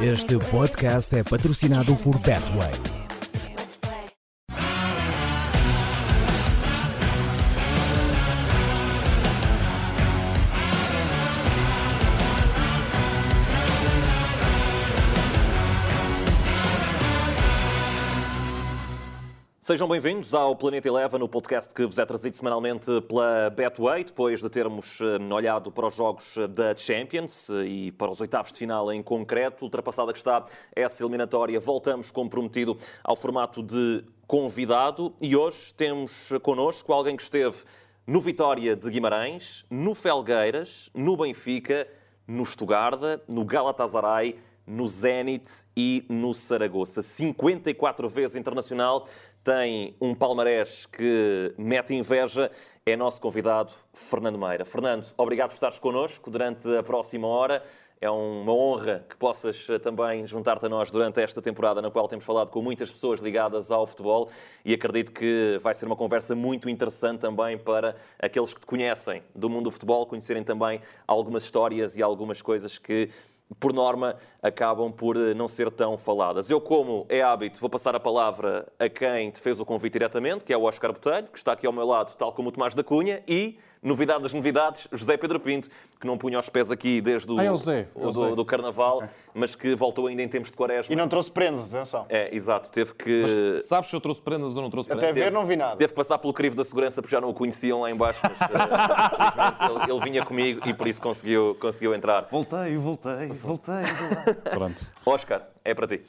Este podcast é patrocinado por Betway. Sejam bem-vindos ao Planeta Eleva, no podcast que vos é trazido semanalmente pela Betway, depois de termos eh, olhado para os jogos da Champions eh, e para os oitavos de final em concreto. Ultrapassada que está essa eliminatória, voltamos, como prometido, ao formato de convidado e hoje temos connosco alguém que esteve no Vitória de Guimarães, no Felgueiras, no Benfica, no Estugarda, no Galatasaray, no Zenit e no Saragossa. 54 vezes internacional, tem um palmarés que mete inveja, é nosso convidado Fernando Meira. Fernando, obrigado por estares connosco durante a próxima hora. É uma honra que possas eh, também juntar-te a nós durante esta temporada, na qual temos falado com muitas pessoas ligadas ao futebol e acredito que vai ser uma conversa muito interessante também para aqueles que te conhecem do mundo do futebol, conhecerem também algumas histórias e algumas coisas que por norma, acabam por eh, não ser tão faladas. Eu, como é hábito, vou passar a palavra a quem te fez o convite diretamente, que é o Oscar Botelho, que está aqui ao meu lado, tal como o Tomás da Cunha, e novidade das novidades, José Pedro Pinto, que não punha os pés aqui desde o, ah, é o, Zé, é o do, do, Carnaval, okay. mas que voltou ainda em tempos de quaresma. E não trouxe prendas, atenção. É, exato, teve que... Mas sabes se eu trouxe prendas ou não trouxe prendas? Até ver não vi nada. Teve que passar pelo crivo da segurança, porque já não o conheciam lá embaixo, mas uh, infelizmente ele, ele, vinha comigo e por isso conseguiu, conseguiu entrar. Voltei, voltei, voltei. Pronto. Oscar, é para ti.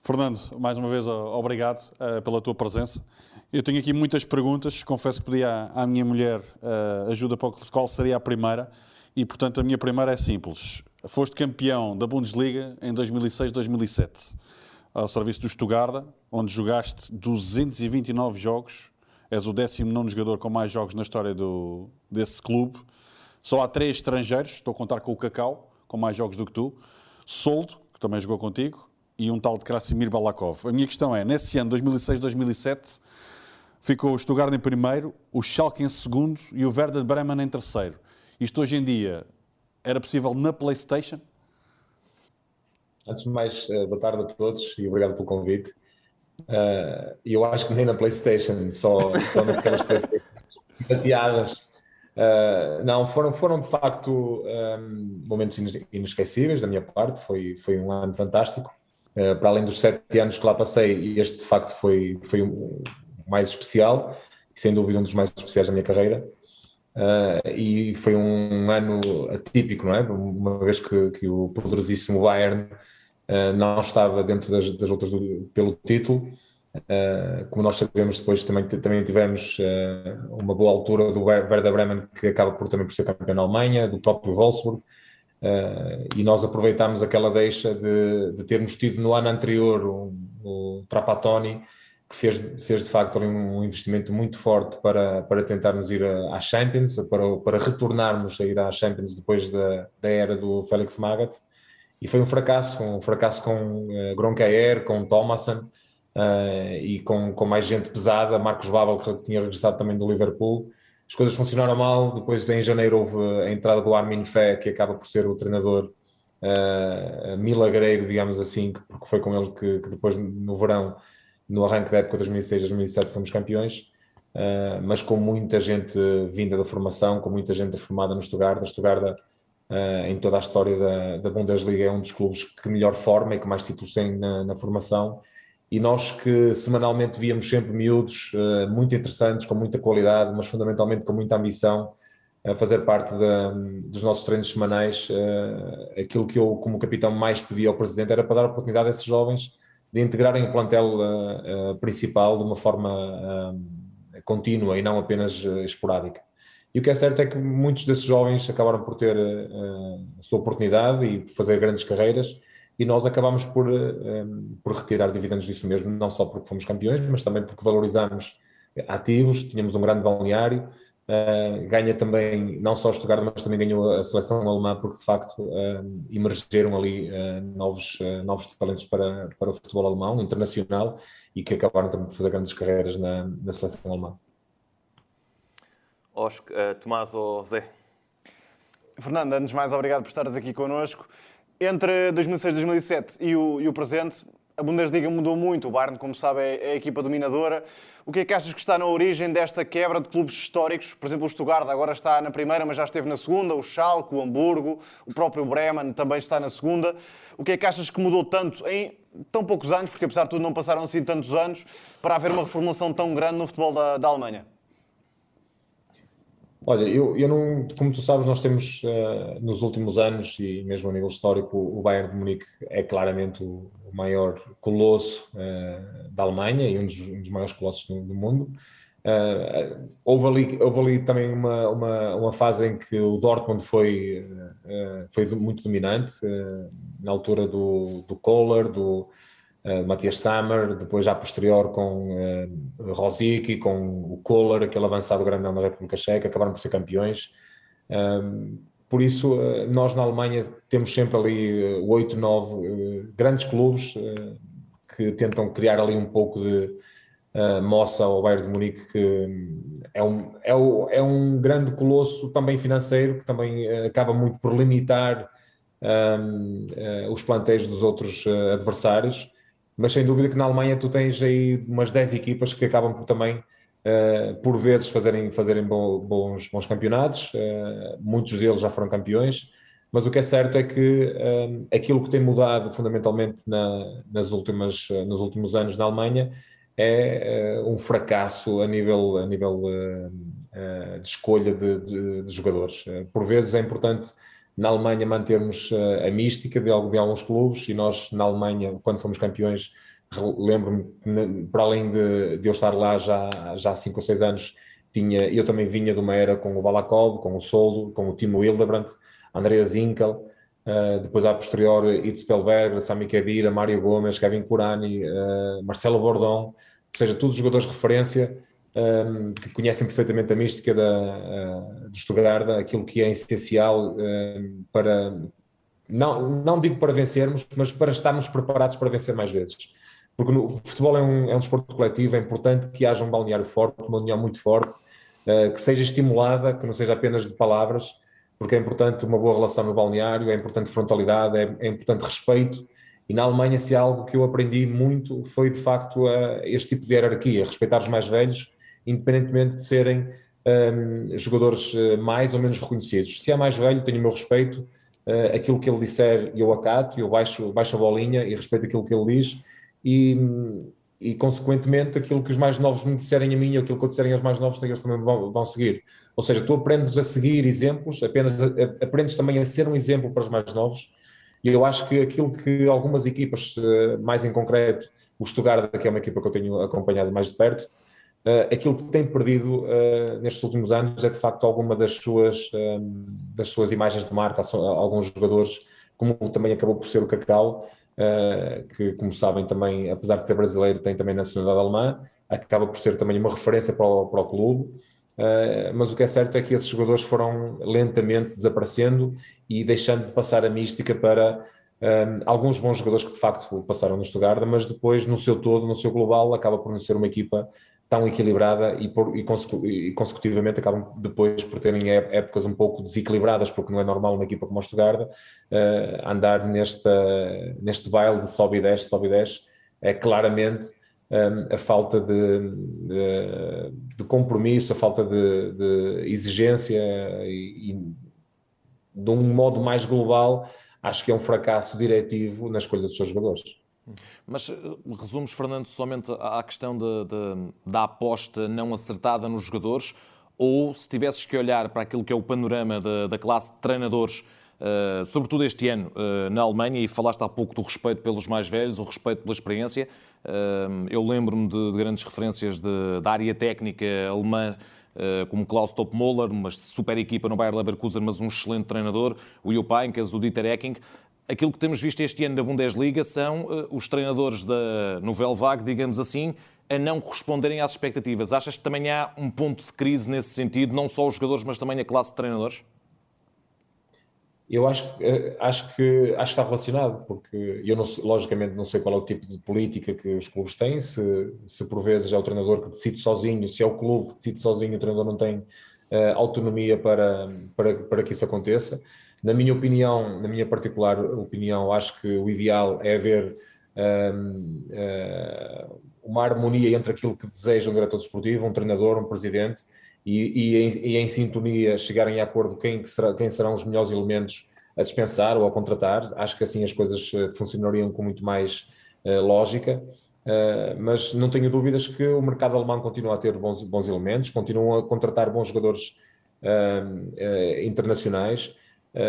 Fernando, mais uma vez, obrigado uh, pela tua presença. Eu tenho aqui muitas perguntas. Confesso que pedi à, à minha mulher uh, ajuda para qual seria a primeira. E, portanto, a minha primeira é simples. Foste campeão da Bundesliga em 2006-2007, ao serviço do Stuttgart, onde jogaste 229 jogos. És o 19 jogador com mais jogos na história do, desse clube. Só há três estrangeiros, estou a contar com o Cacau, com mais jogos do que tu. Soldo, que também jogou contigo, e um tal de Krasimir Balakov. A minha questão é, nesse ano, 2006-2007, ficou o Stuttgart em primeiro, o Schalke em segundo e o Werder Bremen em terceiro. Isto hoje em dia era possível na PlayStation? Antes de mais, eh, boa tarde a todos e obrigado pelo convite. Uh, eu acho que nem na PlayStation, só, só naquelas PlayStation bateadas. Uh, não, foram, foram de facto um, momentos inesquecíveis da minha parte, foi, foi um ano fantástico. Para além dos sete anos que lá passei, este de facto foi, foi um, mais especial, sem dúvida um dos mais especiais da minha carreira. Uh, e foi um ano atípico, não é? Uma vez que, que o poderosíssimo Bayern uh, não estava dentro das, das lutas pelo título. Uh, como nós sabemos, depois também, também tivemos uma boa altura do Werder Bremen, que acaba por também por ser campeão na Alemanha, do próprio Wolfsburg. e nós aproveitámos aquela deixa de, de termos tido no ano anterior o, o Trapattoni, que fez, fez de facto um investimento muito forte para, para tentarmos ir à Champions, para, para retornarmos a ir à Champions depois da, da era do Félix Magath. E foi um fracasso, um fracasso com uh, Gronkaer, com Thomason uh, e com, com mais gente pesada, Marcos Babel, que tinha regressado também do Liverpool. As coisas funcionaram mal, depois em janeiro houve a entrada do Armin Fé, que acaba por ser o treinador uh, milagreiro, digamos assim, porque foi com ele que, que depois no verão no arranque da época 2006-2007 fomos campeões, uh, mas com muita gente vinda da formação, com muita gente formada no Stuttgart. A Stuttgart, uh, em toda a história da, da, Bundesliga, é um dos clubes que melhor forma e que mais títulos tem na, na formação. E nós que semanalmente víamos sempre miúdos, uh, muito interessantes, com muita qualidade, mas fundamentalmente com muita ambição, a fazer parte dos nossos treinos semanais. aquilo que eu, como capitão, mais pedi ao presidente era para dar oportunidade a esses jovens de integrarem o plantel uh, uh, principal de uma forma uh, contínua e não apenas esporádica. E o que é certo é que muitos desses jovens acabaram por ter a sua oportunidade e fazer grandes carreiras, e nós acabamos por, por retirar dividendos disso mesmo, não só porque fomos campeões, mas também porque valorizámos ativos, tínhamos um grande balneário, Uh, ganha também, não só Stuttgart, mas também ganhou a seleção alemã, porque de facto uh, emergeram ali uh, novos, novos talentos para, para o futebol alemão, internacional, e que acabaram também por fazer grandes carreiras na, na seleção alemã. Oscar, Tomás ou Zé? Fernando, antes de mais, obrigado por estares aqui connosco. Entre 2006 e 2007 e o, e o presente, a Bundesliga mudou muito. O Bayern, como sabe, é a equipa dominadora. O que é que achas que está na origem desta quebra de clubes históricos? Por exemplo, o Stuttgart agora está na primeira, mas já esteve na segunda. O Schalke, o Hamburgo, o próprio Bremen também está na segunda. O que é que achas que mudou tanto em tão poucos anos, porque apesar de tudo não passaram assim tantos anos, para haver uma reformulação tão grande no futebol da, da Alemanha? Olha, eu, eu não, como tu sabes, nós temos uh, nos últimos anos e mesmo a nível histórico, o Bayern de Munique é claramente o, o maior colosso uh, da Alemanha e um dos, um dos maiores colossos do, do mundo. Uh, houve, ali, houve ali também uma, uma, uma fase em que o Dortmund foi, foi muito dominante, na altura do, do Kohler, do, uh, Matias Sammer, depois já posterior com uh, Rosicky, com o Kohler, aquele avançado grandão da República Checa, acabaram por ser campeões. Por isso, uh, nós na Alemanha temos sempre ali uh, 8, 9 grandes clubes que tentam criar ali um pouco de moça ao Bayern de Munique, que é um, é, é um grande colosso também financeiro, que também acaba muito por limitar um, os planteios dos outros adversários. Mas sem dúvida que na Alemanha tu tens aí umas 10 equipas que acabam por também, uh, por vezes, fazerem, fazerem bons, bons campeonatos, uh, muitos deles já foram campeões, mas o que é certo é que uh, aquilo que tem mudado fundamentalmente na, nas últimas, nos últimos anos na Alemanha é um fracasso a nível, a nível de escolha de, de, de jogadores. por vezes é importante na Alemanha mantermos eh, a mística de, de alguns clubes e nós na Alemanha, quando fomos campeões, lembro-me, para além de, de, eu estar lá já, já há 5 ou 6 anos, tinha, eu também vinha de uma era com o Balakov, com o Soldo, com o Timo Hildebrandt, Andrea Zinkel, uh, depois a posterior Itz Pelberg, Sami Khedira, Mário Gomes, Kevin Curani, uh, Marcelo Bordon, ou seja, todos os jogadores de referência um, que conhecem perfeitamente a mística da, uh, do Stuttgart, aquilo que é essencial para, não, não digo para vencermos, mas para estarmos preparados para vencer mais vezes. Porque no, o futebol é um, é um desporto coletivo, é importante que haja um balneário forte, uma união muito forte, uh, que seja estimulada, que não seja apenas de palavras, porque é importante uma boa relação no balneário, é importante frontalidade, é, é importante respeito, e na Alemanha, se há algo que eu aprendi muito foi de facto este tipo de hierarquia, respeitar os mais velhos independentemente de serem um, jogadores eh, mais ou menos reconhecidos. Se é mais velho, tenho o meu respeito, uh, aquilo que ele disser eu acato, eu baixo, baixo a bolinha e respeito aquilo que ele diz e, e consequentemente aquilo que os mais novos me disserem a mim ou aquilo que eu disserem aos mais novos, eles também vão, vão seguir. Ou seja, tu aprendes a seguir exemplos, apenas a, aprendes também a ser um exemplo para os mais novos e eu acho que aquilo que algumas equipas, uh, mais em concreto, o Stuttgart, que é uma equipa que eu tenho acompanhado mais de perto, Uh, aquilo que tem perdido uh, nestes últimos anos é de facto alguma das suas, um, das suas imagens de marca, alguns jogadores, como também acabou por ser o Cacau, que como sabem também, apesar de ser brasileiro, tem também nacionalidade alemã, acaba por ser também uma referência para o, para o clube, mas o que é certo é que esses jogadores foram lentamente desaparecendo e deixando de passar a mística para um, alguns bons jogadores que de facto passaram no Stuttgart, mas depois no seu todo, no seu global, acaba por não ser uma equipa tão equilibrada e, por, e, consecu, e, consecutivamente acabam depois por terem épocas um pouco desequilibradas, porque não é normal uma equipa como o Stuttgart uh, andar nesta, neste baile de sobe e desce, sobe e desce, é claramente um, a falta de, de, de, compromisso, a falta de, de exigência e, e, de um modo mais global, acho que é um fracasso diretivo na escolha dos seus jogadores. Mas eh, resumos, Fernando, somente à questão de, de, da aposta não acertada nos jogadores, ou se tivesses que olhar para aquilo que é o panorama da, classe de treinadores, uh, sobretudo este ano uh, na Alemanha, e falaste há pouco do respeito pelos mais velhos, o respeito pela experiência, uh, eu lembro-me de, de, grandes referências da área técnica alemã, como Klaus Topmoller, uma super equipa no Bayer Leverkusen, mas um excelente treinador, o Jupp Heynckes, o Dieter Ecking aquilo que temos visto este ano na Bundesliga são uh, os treinadores da Novel Vague, digamos assim, a não corresponderem às expectativas. Achas que também há um ponto de crise nesse sentido, não só os jogadores, mas também a classe de treinadores? Eu acho, eh, acho, que, acho que está relacionado, porque eu, não, logicamente, não sei qual é o tipo de política que os clubes têm, se, se por vezes é o treinador que decide sozinho, se é o clube que decide sozinho, o treinador não tem uh, autonomia para, para, para que isso aconteça. Na minha opinião, na minha particular opinião, acho que o ideal é haver um, uh, uma harmonia entre aquilo que deseja um diretor desportivo, um treinador, um presidente, e, e, em, e em, sintonia chegarem a acordo quem, que será, quem serão os melhores elementos a dispensar ou a contratar. Acho que assim as coisas eh, funcionariam com muito mais uh, lógica. Uh, mas não tenho dúvidas que o mercado alemão continua a ter bons, bons elementos, continua a contratar bons jogadores uh, internacionais,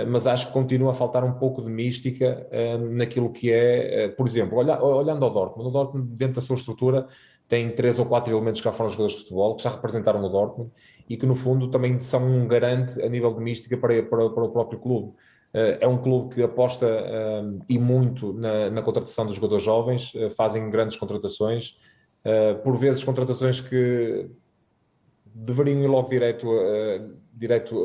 mas acho que continua a faltar um pouco de mística naquilo que é, por exemplo, olha, olhando ao Dortmund, o Dortmund, dentro da sua estrutura, tem três ou quatro elementos que já foram jogadores de futebol, que já representaram o Dortmund e que, no fundo, também são um garante a nível de mística para, para, para o próprio clube. Eh, é um clube que aposta e muito na, na, contratação dos jogadores jovens, fazem grandes contratações, por vezes contratações que deveriam ir logo direto, uh, direto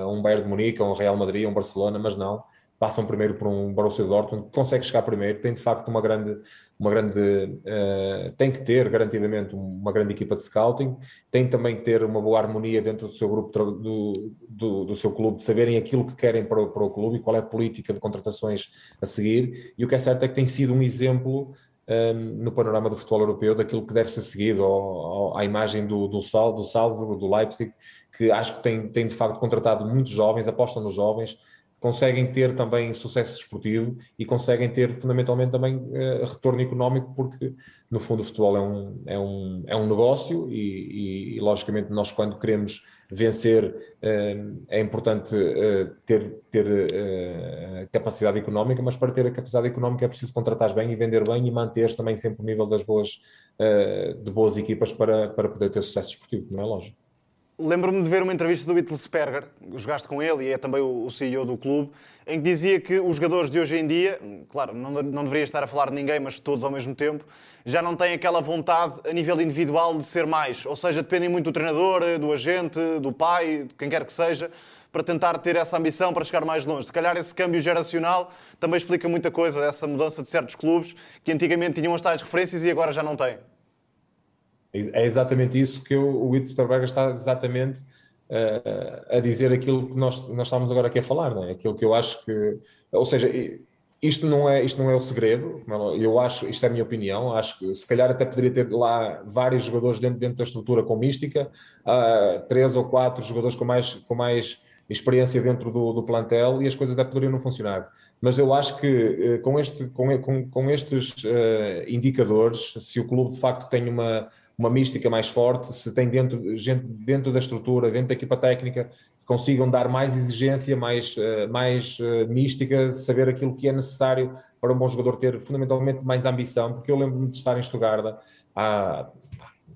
a um Bayern de Munique, a um Real Madrid, a um Barcelona, mas não. Passam primeiro por um Borussia Dortmund, consegue chegar primeiro, tem de facto uma grande, uma grande uh, tem que ter garantidamente uma grande equipa de scouting, tem também que ter uma boa harmonia dentro do seu grupo, do, do, do, seu clube, de saberem aquilo que querem para o, para o clube e qual é a política de contratações a seguir, e o que é certo é que tem sido um exemplo um, no panorama do futebol europeu daquilo que deve ser seguido ao, à imagem do, do, Sal, do Salzburg, do Leipzig, que acho que tem, tem de facto contratado muitos jovens, apostam nos jovens, conseguem ter também sucesso desportivo e conseguem ter fundamentalmente também uh, retorno económico, porque no fundo o futebol é um, é um, é um negócio e, e, e logicamente nós quando queremos vencer uh, é importante uh, ter, ter capacidade económica, mas para ter a capacidade económica é preciso contratar bem e vender bem e manter também sempre o nível das boas, de boas equipas para, para poder ter sucesso desportivo, não é lógico. Lembro-me de ver uma entrevista do Wittelsperger, jogaste com ele e é também o CEO do clube, em que dizia que os jogadores de hoje em dia, claro, não, não deveria estar a falar de ninguém, mas todos ao mesmo tempo, já não têm aquela vontade a nível individual de ser mais. Ou seja, dependem muito do treinador, do agente, do pai, de quem quer que seja, para tentar ter essa ambição para chegar mais longe. Se calhar esse câmbio geracional também explica muita coisa, essa mudança de certos clubes que antigamente tinham as tais referências e agora já não têm. É exatamente isso que o, o Superberger está exatamente uh, a dizer aquilo que nós, nós estamos agora aqui a falar, não é? Aquilo que eu acho que, ou seja, isto não é, isto não é o segredo, eu acho, isto é a minha opinião, acho que se calhar até poderia ter lá vários jogadores dentro, dentro da estrutura com mística, uh, três ou quatro jogadores com mais, com mais experiência dentro do, do plantel e as coisas até poderiam não funcionar mas eu acho que eh, com, este, com, com, com estes uh, indicadores, se o clube de facto tem uma, uma mística mais forte, se tem dentro, gente dentro da estrutura, dentro da equipa técnica, que consigam dar mais exigência, mais, uh, mais uh, mística, saber aquilo que é necessário para um bom jogador ter fundamentalmente mais ambição, porque eu lembro-me de estar em Stuttgart há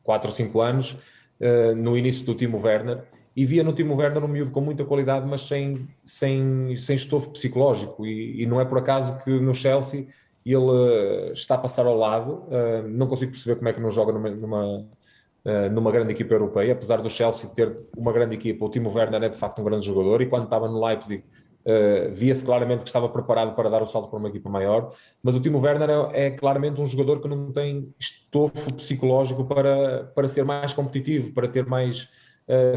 4 ou 5 anos, uh, no início do Timo Werner, e via no Timo Werner um miúdo com muita qualidade, mas sem, sem, sem estofo psicológico, e, e não é por acaso que no Chelsea ele uh, está a passar ao lado. Uh, não consigo perceber como é que não joga numa, numa, uh, numa, grande equipa europeia, apesar do Chelsea ter uma grande equipa. O Timo Werner é de facto um grande jogador e quando estava no Leipzig via-se claramente que estava preparado para dar o salto para uma equipa maior. Mas o Timo Werner é, é claramente um jogador que não tem estofo psicológico para, para ser mais competitivo, para ter mais.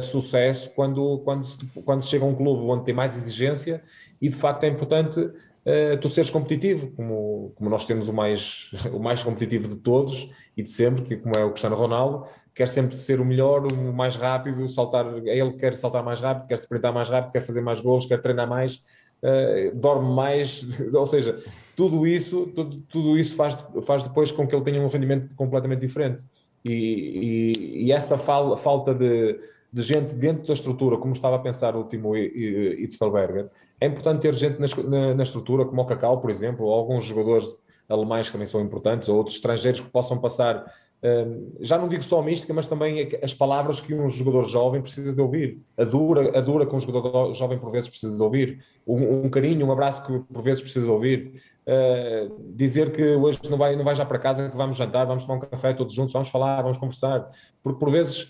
sucesso quando, quando, quando chega a um clube onde tem mais exigência e de facto é importante uh, tu seres competitivo, como, como nós temos o mais, o mais competitivo de todos e de sempre, que como é o Cristiano Ronaldo, quer sempre ser o melhor, o mais rápido, saltar, ele quer saltar mais rápido, quer sprintar mais rápido, quer fazer mais gols, quer treinar mais, uh, dorme mais, ou seja, tudo isso, tudo, tudo isso faz, faz depois com que ele tenha um rendimento completamente diferente. E, e, e essa fal, falta de, de gente dentro da estrutura, como estava a pensar o último Itzfelberger, é importante ter gente na, na, estrutura, como o Cacau, por exemplo, ou alguns jogadores alemães que também são importantes, ou outros estrangeiros que possam passar, um, já não digo só a mística, mas também as palavras que um jogador jovem precisa de ouvir, a dura, a dura que um jogador jovem por vezes precisa de ouvir, um, um carinho, um abraço que por vezes precisa de ouvir. Uh, dizer que hoje não vai, não vai já para casa, que vamos jantar, vamos tomar um café todos juntos, vamos falar, vamos conversar. Por, por vezes,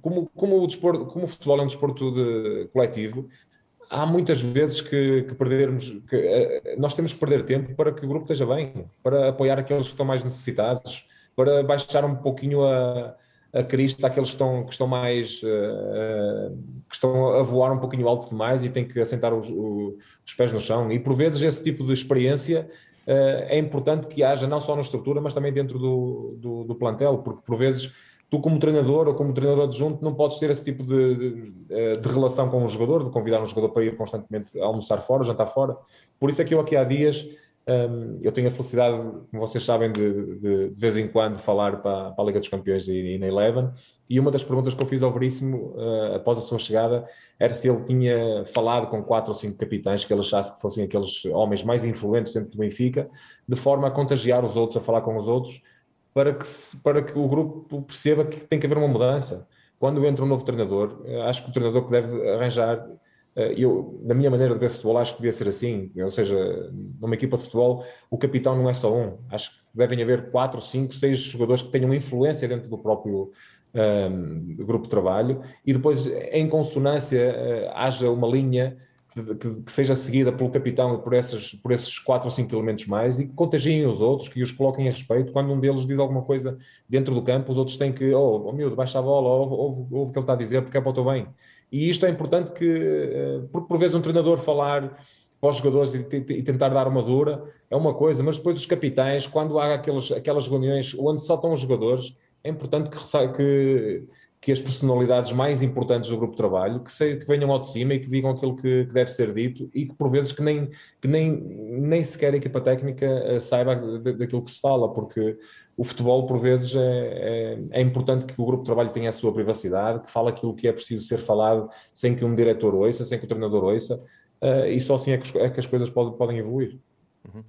como, como, o desporto, como o futebol é um desporto de, coletivo, há muitas vezes que, que perdermos, que, uh, nós temos que perder tempo para que o grupo esteja bem, para apoiar aqueles que estão mais necessitados, para baixar um pouquinho a, a crista àqueles que estão, que estão mais uh, que estão a voar um pouquinho alto demais e têm que assentar os, os pés no chão. E por vezes esse tipo de experiência uh, é importante que haja não só na estrutura, mas também dentro do, do, do, plantel, porque por vezes tu como treinador ou como treinador adjunto não podes ter esse tipo de, de, de relação com o jogador, de convidar um jogador para ir constantemente almoçar fora, jantar fora. Por isso é que eu aqui há dias um, eu tenho a felicidade, como vocês sabem, de, de, de vez em quando falar para, para, a Liga dos Campeões e, e, na Eleven. E uma das perguntas que eu fiz ao Veríssimo uh, após a sua chegada era se ele tinha falado com quatro ou cinco capitães que ele achasse que fossem aqueles homens mais influentes dentro do Benfica, de forma a contagiar os outros, a falar com os outros, para que, para que o grupo perceba que tem que haver uma mudança. Quando entra um novo treinador, acho que o treinador que deve arranjar eh, eu, na minha maneira de ver futebol, acho que devia ser assim. Ou seja, numa equipa de futebol, o capitão não é só um. Acho que devem haver quatro, cinco, seis jogadores que tenham influência dentro do próprio um, ehm, grupo de trabalho e depois, em consonância, uh, haja uma linha que, que, seja seguida pelo capitão por, essas, por esses quatro ou cinco elementos mais e que contagiem os outros, que os coloquem a respeito. Quando um deles diz alguma coisa dentro do campo, os outros têm que, oh, oh miúdo, baixa a bola, ouve, ouve, ouve o que ele está a dizer, porque é para o teu bem. E isto é importante que, eh, por, vezes, um treinador falar para os jogadores e, e, tentar dar uma dura é uma coisa, mas depois os capitães, quando há aquelas, aquelas reuniões onde só estão os jogadores, é importante que, que, que as personalidades mais importantes do grupo de trabalho que, se, que venham ao de cima e que digam aquilo que, que, deve ser dito e que por vezes que nem, que nem, nem sequer a equipa técnica eh, saiba daquilo que se fala, porque o futebol, por vezes, é, é, é, importante que o grupo de trabalho tenha a sua privacidade, que fale aquilo que é preciso ser falado sem que um diretor ouça, sem que o treinador ouça, uh, e só assim é que, é que as coisas podem, podem evoluir. Uhum.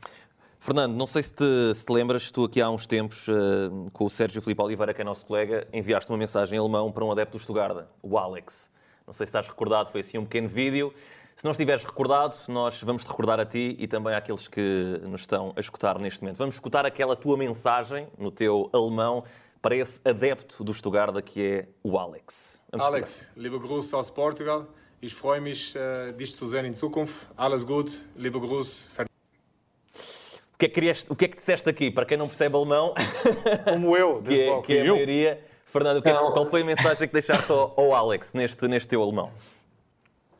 Fernando, não sei se te, se te, lembras, tu aqui há uns tempos, uh, com o Sérgio Filipe Oliveira, que é nosso colega, enviaste uma mensagem em alemão para um adepto do Stuttgart, o Alex. Não sei se estás recordado, foi assim um pequeno vídeo. Se não estiveres recordado, nós vamos te recordar a ti e também àqueles que nos estão a escutar neste momento. Vamos escutar aquela tua mensagem no teu alemão para esse adepto do Stuttgart que é o Alex. Vamos Alex, escutar. liebe Grüße aus Portugal. Ich freue mich, uh, dich zu sehen in Zukunft. Alles gut, liebe Grüße. O que, é que querias, o que é que disseste aqui? Para quem não percebe alemão, como eu, que, é, que é a maioria. Fernando, que, qual foi a mensagem que deixaste ao, ao Alex neste, neste teu alemão?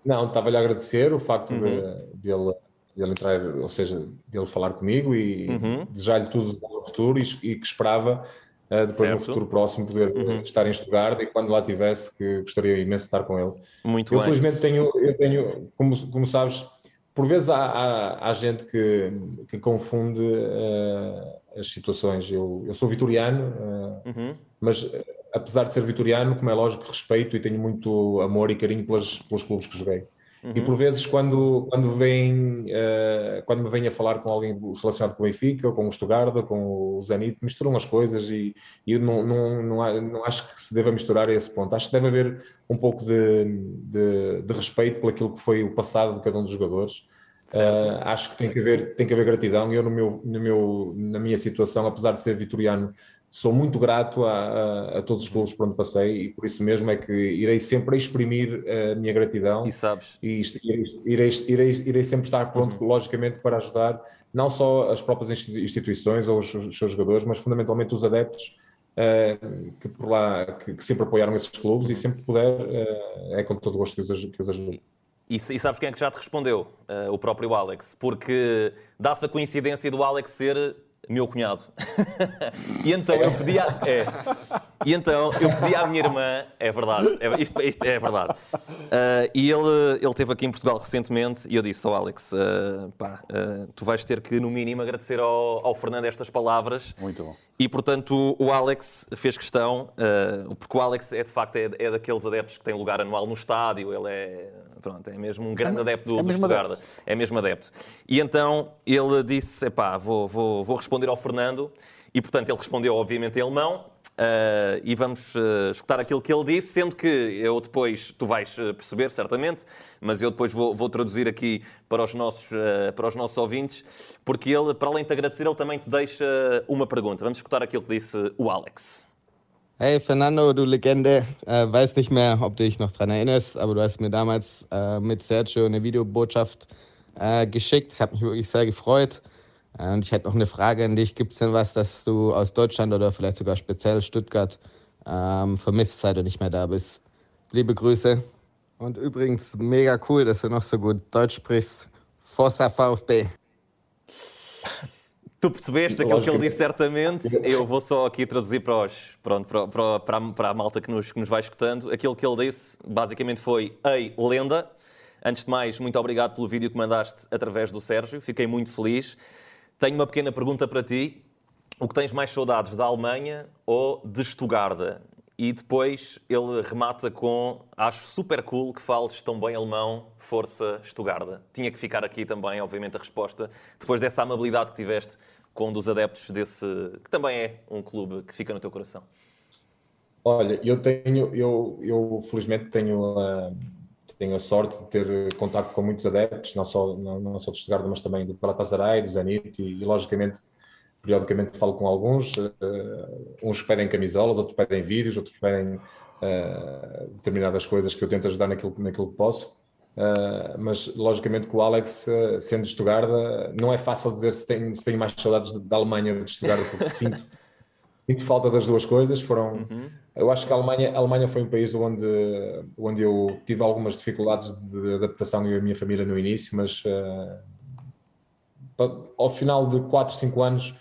Não, estava-lhe a agradecer o facto uhum. de, de, ele, de, ele, entrar, ou seja, de ele falar comigo e uhum. desejar-lhe tudo no futuro e, e que esperava uh, depois certo. no futuro próximo poder uhum. estar em Stuttgart e quando lá tivesse que gostaria imenso de estar com ele. Muito eu, bem. felizmente tenho, eu tenho, como, como sabes, por vezes há, há, há gente que, que confunde uh, as situações. Eu, eu sou vitoriano, uh, mas apesar de ser vitoriano, como é lógico, respeito e tenho muito amor e carinho pelas, pelos clubes que joguei. Uhum. E por vezes, quando, quando, vem, uh, quando me vem a falar com alguém relacionado com o Benfica, ou com o Stuttgart, ou com o Zenit, misturam as coisas e, e eu não, não, não, não, acho que se deva misturar a esse ponto. Acho que deve haver um pouco de, de, de respeito por aquilo que foi o passado de cada um dos jogadores. Uh, acho que tem que haver, tem que haver gratidão. Eu, no meu, no meu, na minha situação, apesar de ser vitoriano, sou muito grato a, a, a, todos os clubes por onde passei e por isso mesmo é que irei sempre exprimir a minha gratidão. E sabes. E irei, irei, irei, irei sempre estar pronto, uhum. logicamente, para ajudar não só as próprias instituições ou os, os seus jogadores, mas fundamentalmente os adeptos uh, que por lá que, que, sempre apoiaram esses clubes e sempre puder, uh, é com todo o gosto que os, que os ajudo. E, e, sabes quem é que já te respondeu? Uh, o próprio Alex. Porque dá-se a coincidência do Alex ser meu cunhado. e então eu pedi a... É. E então eu pedi à minha irmã, é verdade, é, isto, isto é verdade. Uh, e ele, ele esteve aqui em Portugal recentemente e eu disse ao oh, Alex, uh, pá, uh, tu vais ter que no mínimo agradecer ao, ao Fernando estas palavras. Muito bom. E portanto o Alex fez questão, porque o Alex é de facto é, é daqueles adeptos que tem lugar anual no estádio, ele é Pronto, é mesmo um grande é, adepto do, é do Stuttgart. Adepto. É mesmo adepto. E então ele disse: epá, vou, vou, vou responder ao Fernando. E portanto ele respondeu, obviamente, em alemão. Uh, e vamos uh, escutar aquilo que ele disse, sendo que eu depois, tu vais uh, perceber certamente, mas eu depois vou, vou traduzir aqui para os, nossos, para os nossos ouvintes, porque ele, para além de agradecer, ele também te deixa uma pergunta. Vamos escutar aquilo que disse o Alex. Hey Fernando, du Legende. Äh, weiß nicht mehr, ob du dich noch daran erinnerst, aber du hast mir damals äh, mit Sergio eine Videobotschaft äh, geschickt. Ich habe mich wirklich sehr gefreut. Und ich hätte noch eine Frage an dich. Gibt es denn was, das du aus Deutschland oder vielleicht sogar speziell Stuttgart ähm, vermisst, seit du nicht mehr da bist. Liebe Grüße. Und übrigens, mega cool, dass du noch so gut Deutsch sprichst. Força VfB. Tu percebeste aquilo que ele disse certamente. Eu vou só aqui traduzir para, os, pronto, para, para, para, a, malta que nos, que nos vai escutando. Aquilo que ele disse basicamente foi: Ei, lenda. Antes de mais, muito obrigado pelo vídeo que mandaste através do Sérgio. Fiquei muito feliz. Tenho uma pequena pergunta para ti. O que tens mais saudades da Alemanha ou de Estugarda? E depois ele remata com acho super cool que fales tão bem alemão, força Estugarda. Tinha que ficar aqui também, obviamente, a resposta, depois dessa amabilidade que tiveste com um dos adeptos desse, que também é um clube que fica no teu coração. Olha, eu tenho, eu, eu felizmente tenho a, tenho a sorte de ter contato com muitos adeptos, não só, não, não só de Estugarda, mas também do Galatasaray, do Zenit e, e logicamente periodicamente falo com alguns, uh, uns pedem camisolas, outros pedem vídeos, outros pedem uh, determinadas coisas que eu tento ajudar naquilo, naquilo que posso. Uh, mas logicamente com o Alex, sendo de Estugarda, não é fácil dizer se tenho, se tenho mais saudades da Alemanha de Estugarda, porque sinto, sinto falta das duas coisas. Foram, uhum. Eu acho que a Alemanha, a Alemanha foi um país onde, onde eu tive algumas dificuldades de adaptação e a minha família no início, mas ao final de 4, 5 anos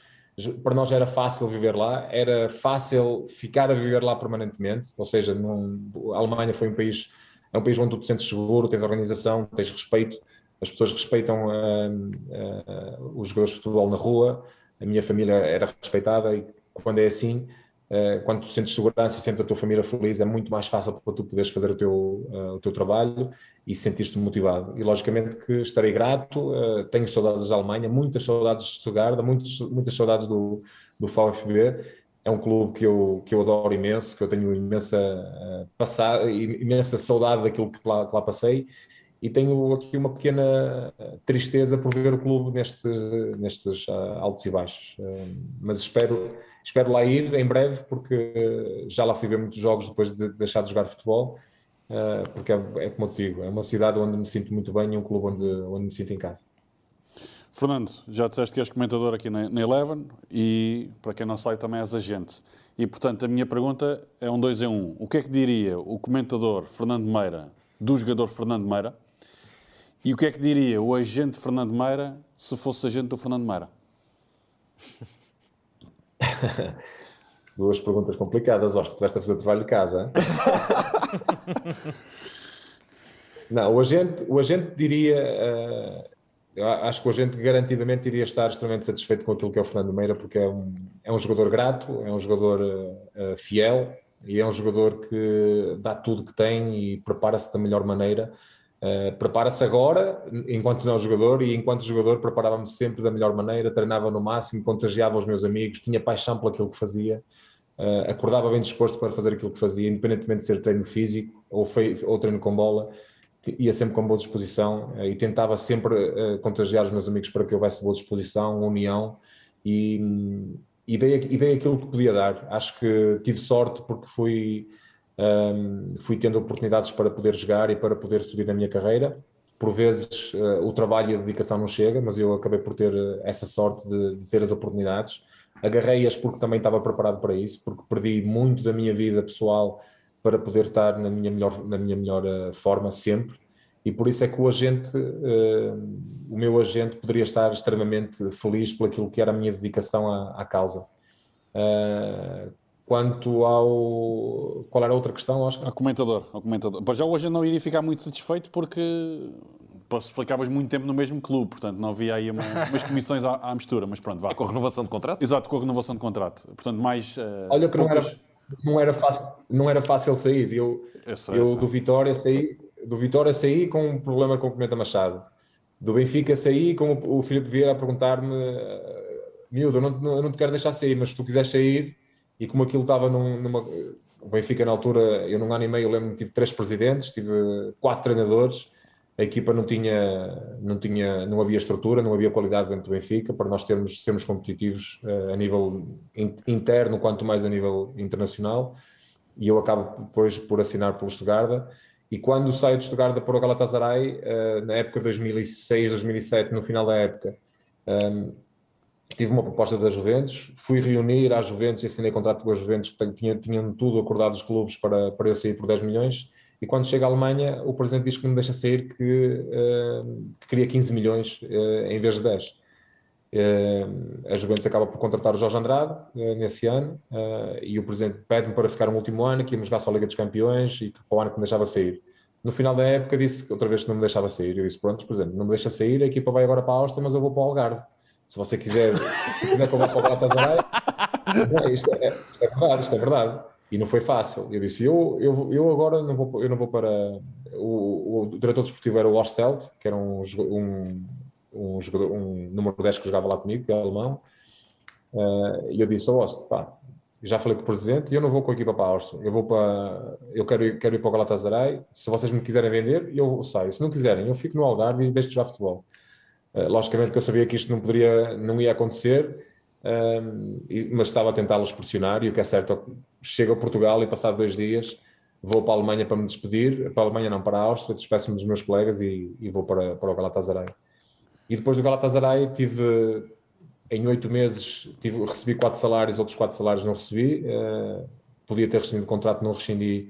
para nós era fácil viver lá, era fácil ficar a viver lá permanentemente, ou seja, a Alemanha foi um país, é um país onde tu te sentes seguro, tens organização, tens respeito, as pessoas respeitam uh, uh, os jogadores de futebol na rua, a minha família era respeitada e quando é assim, uh, quando tu sentes segurança e sentes a tua família feliz, é muito mais fácil para tu poderes fazer o teu, o teu trabalho e sentir-te motivado. E logicamente que estarei grato, uh, tenho saudades da Alemanha, muitas saudades de Stuttgart, muitas, muitas saudades do, do VfB. É um clube que eu, que eu adoro imenso, que eu tenho imensa, passar, imensa saudade daquilo que lá, que lá passei e tenho aqui uma pequena eh, tristeza por ver o clube neste, nestes uh, altos e baixos. Mas espero, espero lá ir em breve, porque já lá fui ver muitos jogos depois de deixar de jogar futebol uh, porque é, é, como eu te digo, é uma cidade onde me sinto muito bem e um clube onde, onde me sinto em casa. Fernando, já disseste que és comentador aqui na, na Eleven e, para quem não sabe, também és agente. E, portanto, a minha pergunta é um dois em um. O que é que diria o comentador Fernando Meira do jogador Fernando Meira? E o que é que diria o agente Fernando Meira se fosse agente do Fernando Meira? Duas perguntas complicadas, acho que tiveste a fazer trabalho de casa. Não, o agente, o agente diria, uh, acho que o agente garantidamente iria estar extremamente satisfeito com aquilo que é o Fernando Meira, porque é um, é um jogador grato, é um jogador uh, fiel e é um jogador que dá tudo que tem e prepara-se da melhor maneira. Uh, prepara-se agora, enquanto não jogador, e enquanto jogador preparava-me sempre da melhor maneira, treinava no máximo, contagiava os meus amigos, tinha paixão por aquilo que fazia uh, acordava bem disposto para fazer aquilo que fazia, independentemente de ser treino físico ou, ou treino com bola, ia sempre com boa disposição uh, e tentava sempre contagiar os meus amigos para que houvesse boa disposição, união e, e, dei, e dei aquilo que podia dar. Acho que tive sorte porque fui, um, fui tendo oportunidades para poder jogar e para poder subir na minha carreira. Por vezes o trabalho e a dedicação não chega, mas eu acabei por ter essa sorte de, de ter as oportunidades agarrei-as porque também estava preparado para isso, porque perdi muito da minha vida pessoal para poder estar na minha melhor, na minha melhor uh, forma sempre. E por isso é que o agente, uh, o meu agente, poderia estar extremamente feliz por aquilo que era a minha dedicação à, à causa. Uh, quanto ao. Qual era a outra questão, Oscar? Ao comentador. Ao comentador. Pois já hoje não iria ficar muito satisfeito porque ficavas muito tempo no mesmo clube, portanto não havia aí uma, umas comissões à, à, mistura, mas pronto, vá. É com a renovação de contrato? Exato, com a renovação de contrato. Portanto, mais. Uh, Olha que poucas... não, era, não, era fácil, não era fácil sair. Eu, eu, eu do Vitória saí, do Vitória saí com um problema com o Pimenta Machado. Do Benfica saí com o, o Filipe Vieira a perguntar-me: miúdo, eu não, eu não te quero deixar sair, mas se tu quiseres sair, e como aquilo estava num, numa. O Benfica, na altura, eu num ano e meio, eu lembro-me, tive três presidentes, tive quatro treinadores a equipa não tinha, não tinha, não havia estrutura, não havia qualidade dentro do Benfica para nós termos sermos competitivos uh, a nível interno, quanto mais a nível internacional. E eu acabo depois por assinar pelo Stuttgart. E quando saio de Stuttgart para o Galatasaray, uh, na época de 2006, 2007, no final da época, um, ehm, tive uma proposta da Juventus, fui reunir à Juventus e assinei contrato com a Juventus, que tinham, tinham tudo acordado os clubes para, para eu sair por 10 milhões, e quando chego à Alemanha, o presidente diz que me deixa sair, que, uh, que queria 15 milhões uh, em vez de 10. Uh, a Juventus acaba por contratar o Jorge Andrade nesse ano, e o presidente pede-me para ficar um último ano, que íamos jogar só a Liga dos Campeões, e que para o ano que me deixava sair. No final da época disse outra vez que não me deixava sair. Eu disse, pronto, presidente, não me deixa sair, a equipa vai agora para a Áustria, mas eu vou para o Algarve. Se você quiser, se quiser vá para o Galatasaray, isto é, isto é verdade, isto é verdade. E não foi fácil. Eu disse, eu, eu, eu agora não vou, eu não vou para... O, o diretor desportivo era o Ostelt, que era um, um, um, jogador, um número 10 que jogava lá comigo, que é alemão. Uh, e eu disse ao Ost, pá, já falei com o presidente eu não vou com a equipa para a Áustria. Eu vou para... Eu quero, quero ir para o Galatasaray. Se vocês me quiserem vender, eu saio. Se não quiserem, eu fico no Algarve e deixo de jogar futebol. Uh, logicamente que eu sabia que isto não poderia, não ia acontecer um, mas estava a tentá-los pressionar e o que é certo, é chego a Portugal e passado dois dias vou para a Alemanha para me despedir, para a Alemanha não, para a Áustria, despeço-me dos meus colegas e, e, vou para, para o Galatasaray. E depois do Galatasaray tive, em oito meses, tive, recebi quatro salários, outros quatro salários não recebi, uh, podia ter rescindido o contrato, não rescindi,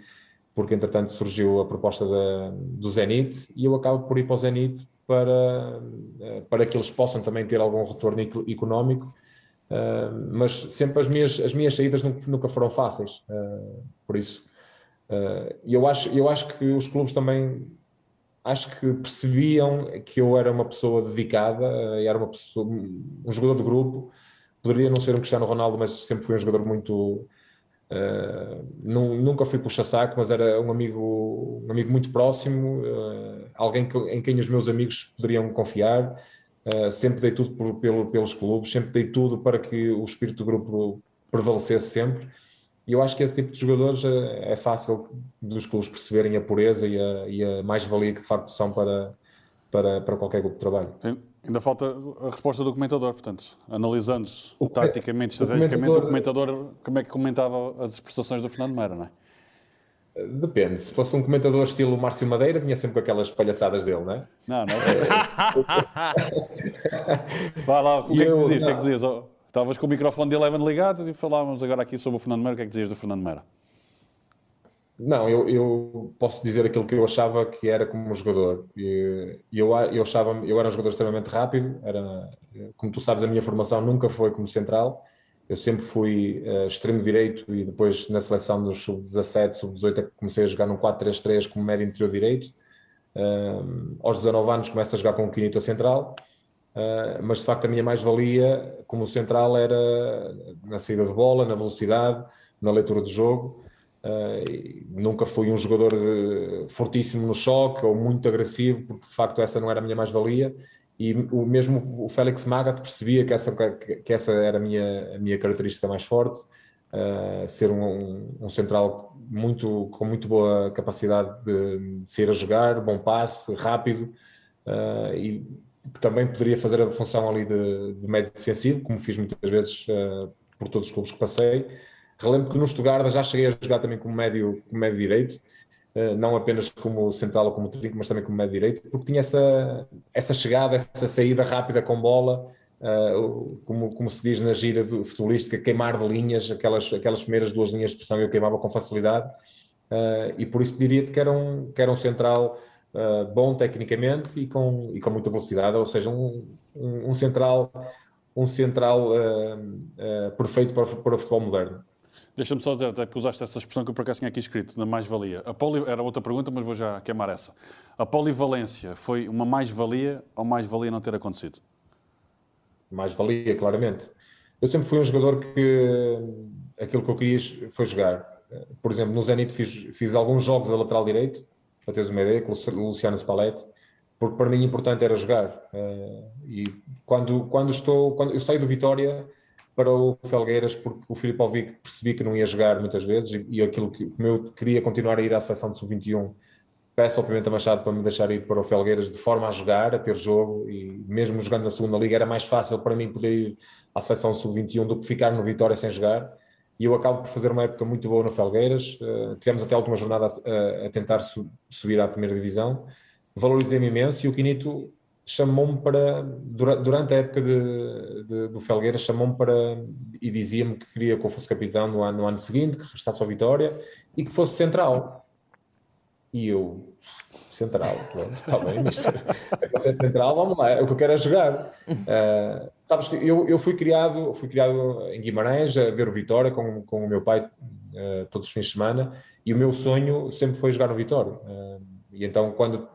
porque entretanto surgiu a proposta da, do Zenit e eu acabo por ir para o Zenit para, uh, para que eles possam também ter algum retorno económico Uh, mas sempre as minhas, as minhas saídas nunca foram fáceis, uh, por isso. Uh, eu, acho, eu acho que os clubes também acho que percebiam que eu era uma pessoa dedicada, era uma pessoa, um jogador de grupo. Poderia não ser um Cristiano Ronaldo, mas sempre fui um jogador muito. Nunca fui puxa-saco, mas era um amigo, um amigo muito próximo, alguém que, em quem os meus amigos poderiam confiar. Uh, sempre dei tudo por, pelo, pelos clubes, sempre dei tudo para que o espírito do grupo prevalecesse sempre. E eu acho que esse tipo de jogadores uh, é fácil dos clubes perceberem a pureza e a, a mais-valia que de facto são para, para, para qualquer grupo de trabalho. Tem, ainda falta a resposta do comentador, portanto, analisando taticamente, estrategicamente, o comentador, o comentador como é que comentava as prestações do Fernando Meira, não é? Depende. Se fosse um comentador estilo Márcio Madeira, vinha sempre com aquelas palhaçadas dele, não é? Não, não. Vá lá, o que, é que dizias? O que é que dizias? Oh, estavas com o microfone de Eleven ligado e falávamos agora aqui sobre o Fernando Meira. O que é que dizias do Fernando Meira? Não, eu, eu, posso dizer aquilo que eu achava que era como jogador. E, eu, eu, achava, eu era um jogador extremamente rápido. Era, como tu sabes, a minha formação nunca foi como central eu sempre fui uh, extremo direito e depois na seleção dos sub-17, sub-18 é comecei a jogar num 4-3-3 como médio interior direito. Uh, aos 19 anos começo a jogar com o Quinito central, uh, mas de facto a minha mais-valia como central era na saída de bola, na velocidade, na leitura de jogo. Nunca fui um jogador fortíssimo no choque ou muito agressivo, porque de facto essa não era a minha mais-valia e o mesmo o Félix Magath percebia que essa, que essa era a minha, a minha característica mais forte, uh, ser um, um, central muito, com muito boa capacidade de, de sair a jogar, bom passe, rápido, uh, e também poderia fazer a função ali de, de médio defensivo, como fiz muitas vezes por todos os clubes que passei. Relembro que no Stuttgart já cheguei a jogar também como médio, como médio direito, eh, não apenas como central ou como trinco, mas também como médio direito, porque tinha essa, essa chegada, essa saída rápida com bola, uh, como, como se diz na gira do, futebolística, queimar de linhas, aquelas, aquelas primeiras duas linhas de pressão eu queimava com facilidade, uh, e por isso diria que era um, que era um central bom tecnicamente e com, e com muita velocidade, ou seja, um, um, um central, um central perfeito para, para o futebol moderno. Deixa-me só dizer, até que usaste essa expressão que eu por acaso tinha aqui escrito, na mais-valia. Poli... Era outra pergunta, mas vou já queimar essa. A polivalência foi uma mais-valia ou mais-valia não ter acontecido? Mais-valia, claramente. Eu sempre fui um jogador que aquilo que eu quis foi jogar. Por exemplo, no Zenit fiz, fiz alguns jogos a lateral direito, para teres uma ideia, com o Luciano Spalletti, porque para mim importante era jogar. Eh, e quando, quando estou, quando eu saio do Vitória, para o Felgueiras, porque o Filipe Alvic percebi que não ia jogar muitas vezes e, e aquilo que eu queria continuar a ir à seleção de sub-21, peço ao Pimenta Machado para me deixar ir para o Felgueiras de forma a jogar, a ter jogo e mesmo jogando na segunda liga era mais fácil para mim poder ir à seleção sub-21 do que ficar no Vitória sem jogar. E eu acabo por fazer uma época muito boa no Felgueiras, uh, tivemos até a última jornada a, a tentar su subir à primeira divisão, valorizei-me imenso e o Quinito chamou-me para, durante a época de, de, do Felgueira, chamou-me para e dizia-me que queria que eu fosse capitão no ano, no ano seguinte, que restasse a vitória e que fosse central. E eu, central, está bem, mas é central, vamos lá, é o que eu quero é jogar. Uh, sabes que eu, eu fui criado fui criado em Guimarães a ver o Vitória com, com o meu pai uh, todos os fins de semana e o meu sonho sempre foi jogar no Vitória. Uh, e então, quando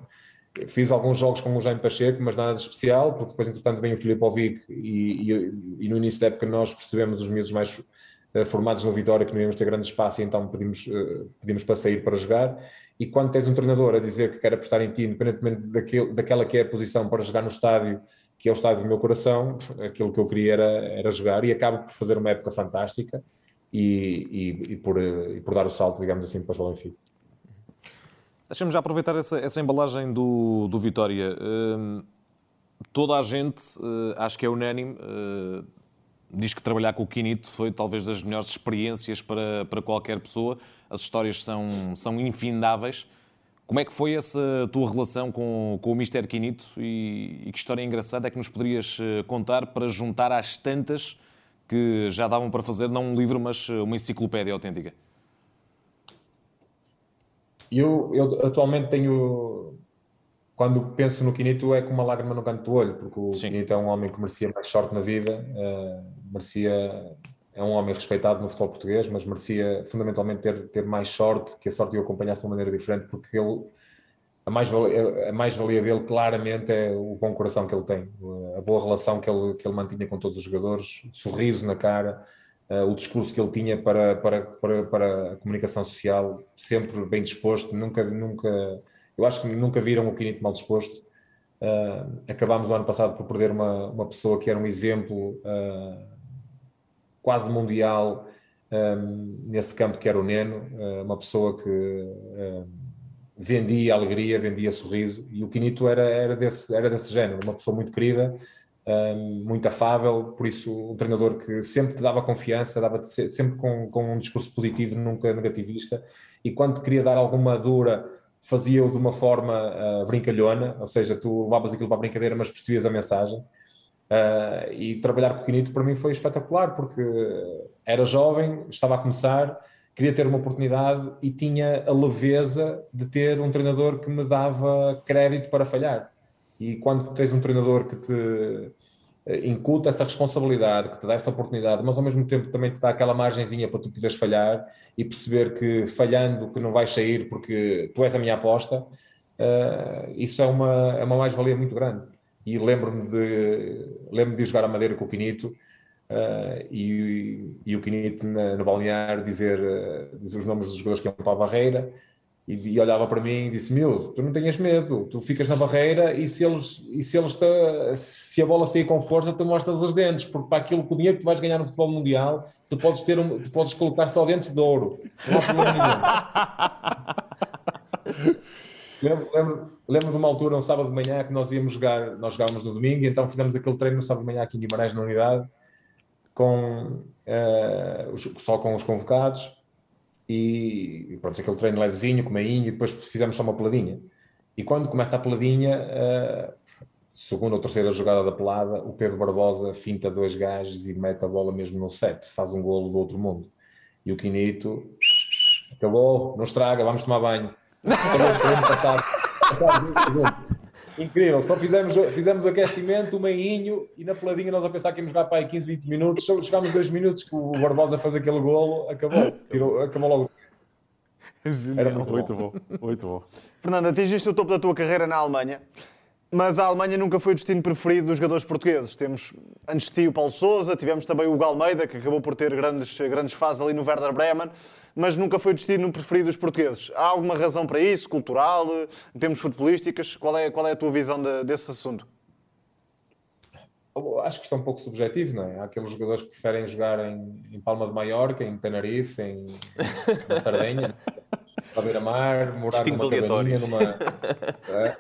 Fiz alguns jogos com o Jaime Pacheco, mas nada de especial, porque depois, entretanto, vem o Filipe Ovic e, e, e, no início da época nós percebemos os miúdos mais uh, formados no Vitória que não íamos ter grande espaço e então pedimos, uh, pedimos para sair para jogar. E quando tens um treinador a dizer que quer apostar em ti, independentemente daquele, daquela que é a posição para jogar no estádio, que é o estádio do meu coração, aquilo que eu queria era, era jogar e acabo por fazer uma época fantástica e, e, e por, e por dar o salto, digamos assim, para o Benfica. Deixa-me já aproveitar essa, essa embalagem do, do Vitória. Uh, toda a gente, uh, acho que é unânime, uh, diz que trabalhar com o Quinito foi talvez das melhores experiências para, para qualquer pessoa. As histórias são, são infindáveis. Como é que foi essa tua relação com, com o Mister Quinito e, e que história engraçada é que nos poderias eh, contar para juntar às tantas que já davam para fazer, não um livro, mas uma enciclopédia autêntica? Eu, eu atualmente tenho. Quando penso no Quinito, é com uma lágrima no canto do olho, porque o Sim. Quinito é um homem que merecia mais sorte na vida, uh, merecia. É um homem respeitado no futebol português, mas merecia fundamentalmente ter, ter mais sorte, que a sorte o acompanhasse de uma maneira diferente, porque ele a mais-valia a mais -valia dele claramente é o bom coração que ele tem, a boa relação que ele, que ele mantinha com todos os jogadores, sorriso na cara, uh, o discurso que ele tinha para, para, para, para, a comunicação social, sempre bem disposto, nunca, nunca, eu acho que nunca viram o Quinito mal disposto. Uh, acabámos o ano passado por perder uma, uma pessoa que era um exemplo uh, quase mundial um, nesse campo que era o Neno, uma pessoa que vendia alegria, vendia sorriso, e o Quinito era, era, desse, era desse género, uma pessoa muito querida, muito afável, por isso um treinador que sempre te dava confiança, dava sempre com, com um discurso positivo, nunca negativista, e quando queria dar alguma dura, fazia-o de uma forma uh, brincalhona, ou seja, tu levavas aquilo para a brincadeira, mas percebias a mensagem. Uh, e trabalhar com o Quinito para mim foi espetacular, porque era jovem, estava a começar, queria ter uma oportunidade e tinha a leveza de ter um treinador que me dava crédito para falhar. E quando tens um treinador que te eh, incuta essa responsabilidade, que te dá essa oportunidade, mas ao mesmo tempo também te dá aquela margenzinha para tu poderes falhar e perceber que falhando que não vais sair porque tu és a minha aposta, uh, isso é uma, é uma mais-valia muito grande. E lembro-me de, lembro de jogar a madeira com o Quinito uh, e, e, o Quinito na, no balneário dizer, dizer os nomes dos jogadores que iam para a barreira e, e, olhava para mim e disse: Meu, tu não tenhas medo, tu ficas na barreira e se, eles, e se, eles te, se a bola sair com força, tu mostras os dentes, porque para aquilo que o dinheiro que tu vais ganhar no futebol mundial, tu podes, ter um, tu podes colocar só dentes de ouro. Lembro, lembro, lembro de uma altura, um sábado de manhã, que nós íamos jogar, nós jogávamos no domingo, então fizemos aquele treino no sábado de manhã aqui em Guimarães, na unidade, com, uh, só com os convocados e pronto, aquele treino levezinho, com meinho, e depois fizemos só uma peladinha. E quando começa a peladinha, uh, segunda ou terceira jogada da pelada, o Pedro Barbosa finta dois gajos e mete a bola mesmo no set, faz um golo do outro mundo. E o Quinito, acabou, não estraga, vamos tomar banho. Incrível, só fizemos, fizemos aquecimento, o meinho e na peladinha nós a pensar que íamos jogar para aí 15, 20 minutos. Chegámos dois minutos que o Barbosa fez aquele golo, acabou, tirou, acabou logo. Era muito, muito bom. bom. Muito bom. Fernando, atingiste o topo da tua carreira na Alemanha, mas a Alemanha nunca foi o destino preferido dos jogadores portugueses. Temos antes de ti o Paulo Sousa, tivemos também o Galmeida, que acabou por ter grandes, grandes fases ali no Werder Bremen mas nunca foi o destino preferido dos portugueses. Há alguma razão para isso, cultural, em termos futebolísticos? Qual é, qual é a tua visão de, desse assunto? Acho que isto é um pouco subjetivo, não é? Há aqueles jogadores que preferem jogar em, em Palma de Maiorca, em Tenerife, em, na Sardenha, a beira-mar, morar numa cabaninha, numa... É?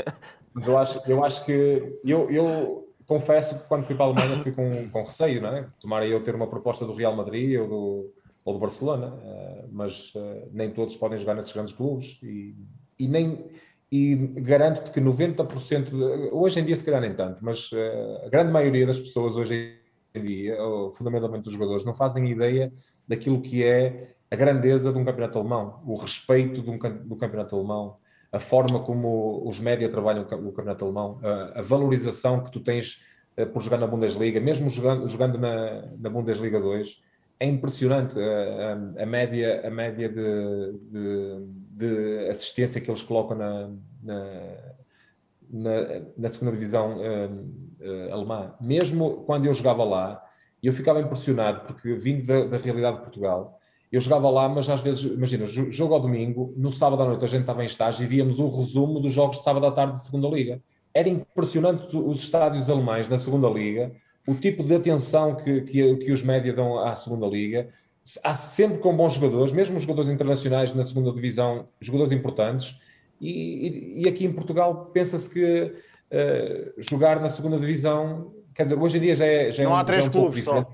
Mas eu acho, eu acho que... Eu, eu confesso que quando fui para a Alemanha fui com, com receio, não é? Tomara eu ter uma proposta do Real Madrid ou do, ou do Barcelona, uh, mas uh, nem todos podem jogar nesses grandes clubes e, e, nem, e garanto-te que 90%, de, hoje em dia se calhar nem tanto, mas uh, a grande maioria das pessoas hoje em dia, ou, fundamentalmente dos jogadores, não fazem ideia daquilo que é a grandeza de um campeonato alemão, o respeito um, do campeonato alemão, a forma como os média trabalham o campeonato alemão, a, valorização que tu tens uh, por jogar na Bundesliga, mesmo jogando, jogando na, na Bundesliga 2, é impressionante a, a, média, a média de, de, de, assistência que eles colocam na, na, na, na segunda divisão uh, uh, alemã. Mesmo quando eu jogava lá, eu ficava impressionado, porque vindo da, da, realidade de Portugal, eu jogava lá, mas às vezes, imagina, jogo ao domingo, no sábado à noite a gente estava em estágio e víamos o resumo dos jogos de sábado à tarde de segunda liga. Era impressionante os estádios alemães na segunda liga, o tipo de atenção que, que, que os média dão à segunda liga, há sempre com bons jogadores, mesmo os jogadores internacionais na segunda divisão, jogadores importantes, e, e, aqui em Portugal pensa-se que uh, jogar na segunda divisão, quer dizer, hoje em dia já é, já é Não um, há três é um clubes só.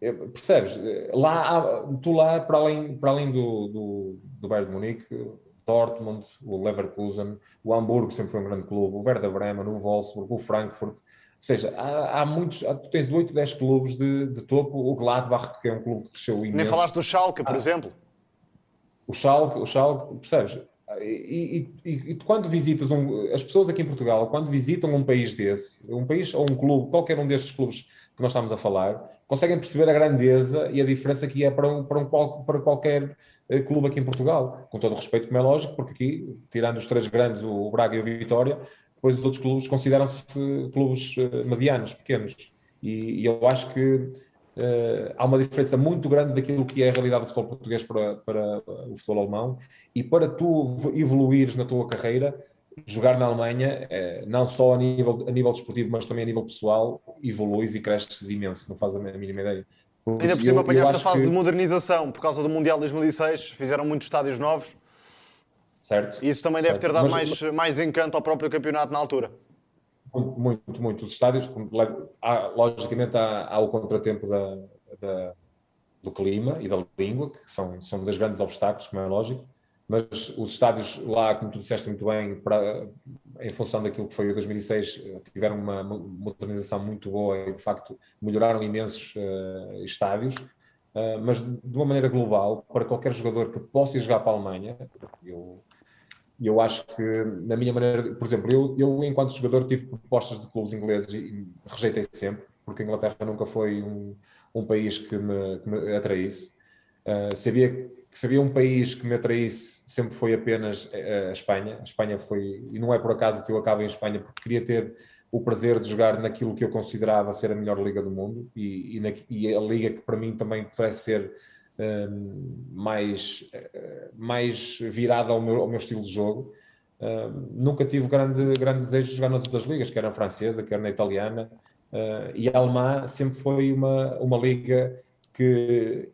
É, percebes? Lá, tu lá, para além, para além do, do, do Bayern de Munique, Dortmund, o Leverkusen, o Hamburgo sempre foi um grande clube, o Werder Bremen, o Wolfsburg, o Frankfurt, ou seja, há, há muitos, há, tu tens 8, 10 clubes de, de, topo, o Gladbach, que é um clube que cresceu imenso. Nem falaste do Schalke, por ah, exemplo. O Schalke, o Schalke, percebes? E, e, e, quando visitas um, as pessoas aqui em Portugal, quando visitam um país desse, um país ou um clube, qualquer um destes clubes que nós estamos a falar, conseguem perceber a grandeza e a diferença que é para, um, para, um, para qualquer eh, clube aqui em Portugal. Com todo o respeito, como é lógico, porque aqui, tirando os três grandes, o Braga e o Vitória, depois os outros clubes consideram-se clubes eh, medianos, pequenos. E, e eu acho que uh, há uma diferença muito grande daquilo que é a realidade do futebol português para, para o futebol alemão. E para tu evoluires na tua carreira, jogar na Alemanha, eh, não só a nível, a nível desportivo, mas também a nível pessoal, evoluís e cresces imenso, não faz a mínima ideia. Por Ainda por cima apanhaste a fase que... de modernização, por causa do Mundial de 2006, fizeram muitos estádios novos certo? Isso também deve ter dado mas, mais, mais encanto ao próprio campeonato na altura. Muito, muito, muito. Os estádios, há, logicamente, há, há, o contratempo da, da, do clima e da língua, que são, são dos grandes obstáculos, como é lógico, mas os estádios lá, como tu disseste muito bem, para, em função daquilo que foi o 2006, tiveram uma modernização muito boa e, de facto, melhoraram imensos uh, estádios. Uh, mas de uma maneira global, para qualquer jogador que possa ir jogar para a Alemanha, eu eu acho que, na minha maneira, por exemplo, eu, eu enquanto jogador tive propostas de clubes ingleses e rejeitei sempre, porque a Inglaterra nunca foi um, um país que me, que me atraísse. Uh, sabia que sabia um país que me atraísse sempre foi apenas a, a, Espanha. A Espanha foi, e não é por acaso que eu acabo em Espanha, porque queria ter o prazer de jogar naquilo que eu considerava ser a melhor liga do mundo e, e, na, e a liga que para mim também pudesse ser mais, eh, mais virada ao meu, ao meu estilo de jogo. nunca tive grande, grande desejo de jogar nas outras ligas, quer na francesa, quer na italiana, uh, e a alemã sempre foi uma, uma liga que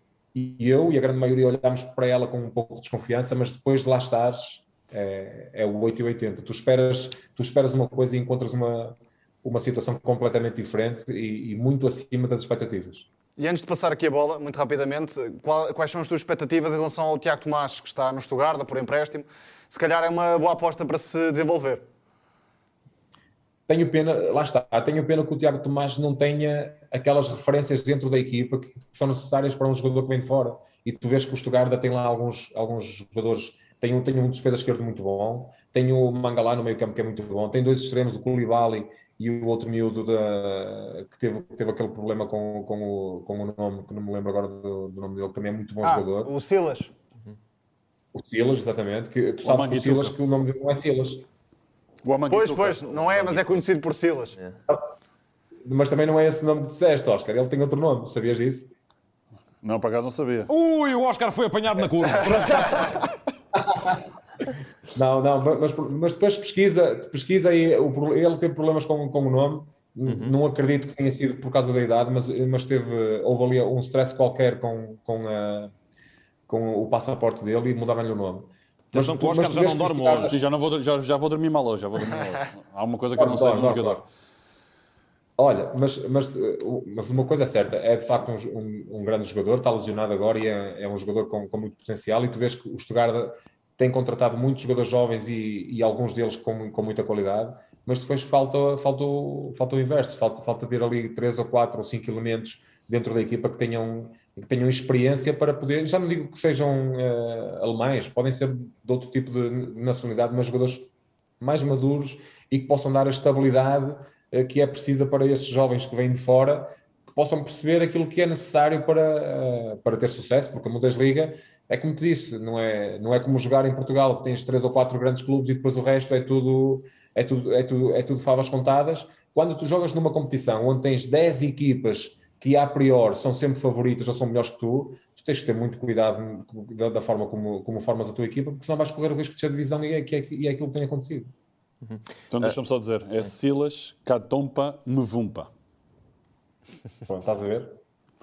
eu e a grande maioria olhámos para ela com um pouco de desconfiança, mas depois de lá estares, é, é o 8 e 80. Tu esperas, tu esperas uma coisa e encontras uma, uma situação completamente diferente e, e muito acima das expectativas. E antes de passar aqui a bola, muito rapidamente, qual, quais são as tuas expectativas em relação ao Tiago Tomás, que está no Stuttgart, por empréstimo? Se calhar é uma boa aposta para se desenvolver. Tenho pena, lá está, tenho pena que o Tiago Tomás não tenha aquelas referências dentro da equipa que são necessárias para um jogador que vem de fora. E tu vês que o Stuttgart tem lá alguns, alguns jogadores, tem um, tem um defesa esquerdo muito bom, tem o Mangalá no meio campo que é muito bom, tem dois extremos, o Koulibaly e o outro miúdo da, que, teve, que teve aquele problema com, com, o, com o nome, que não me lembro agora do, do nome dele, que também é muito bom ah, jogador. O Silas. O Silas, exatamente. Que, tu o sabes que o Silas, que o nome dele não é Silas. Pois, pois, não é, mas é conhecido por Silas. É. Mas também não é esse nome que disseste, Oscar. Ele tem outro nome, sabias disso? Não, por acaso não sabia. Ui, o Oscar foi apanhado na curva. Não, não, mas, mas depois pesquisa, pesquisa aí, ele teve problemas com, com o nome, uhum. não acredito que tenha sido por causa da idade, mas, mas teve, houve ali um stress qualquer com, com, a, com o passaporte dele e mudaram-lhe o nome. Mas, mas, mas já não dorme hoje. Sim, já, não vou, já, já vou dormir mal hoje. Já vou dormir mal hoje. Há uma coisa que eu não sei de um jogador. Olha, mas, mas, mas uma coisa é certa, é de facto um, um, um grande jogador, está lesionado agora e é, é um jogador com, com, muito potencial e tu vês que o Stuttgart tem contratado muitos jogadores jovens e, e alguns deles com, com muita qualidade, mas depois falta, falta, falta o inverso, falta, falta ter ali três ou quatro ou cinco elementos dentro da equipa que tenham, que tenham experiência para poder, já não digo que sejam uh, alemães, podem ser de outro tipo de nacionalidade, mas jogadores mais maduros e que possam dar a estabilidade uh, que é precisa para estes jovens que vêm de fora, que possam perceber aquilo que é necessário para, uh, para ter sucesso, porque a Bundesliga é como te disse, não é, não é como jogar em Portugal, que tens três ou quatro grandes clubes e depois o resto é tudo é tudo, é tudo, é tudo favas contadas. Quando tu jogas numa competição onde tens 10 equipas que a priori são sempre favoritas ou são melhores que tu, tu tens que ter muito cuidado da, da forma como, como formas a tua equipa, porque senão vais correr o risco de ser divisão e é, é, e é aquilo que tem acontecido. Uhum. Então deixa-me só dizer, é Silas Catompa Mevumpa. Pronto, estás a ver?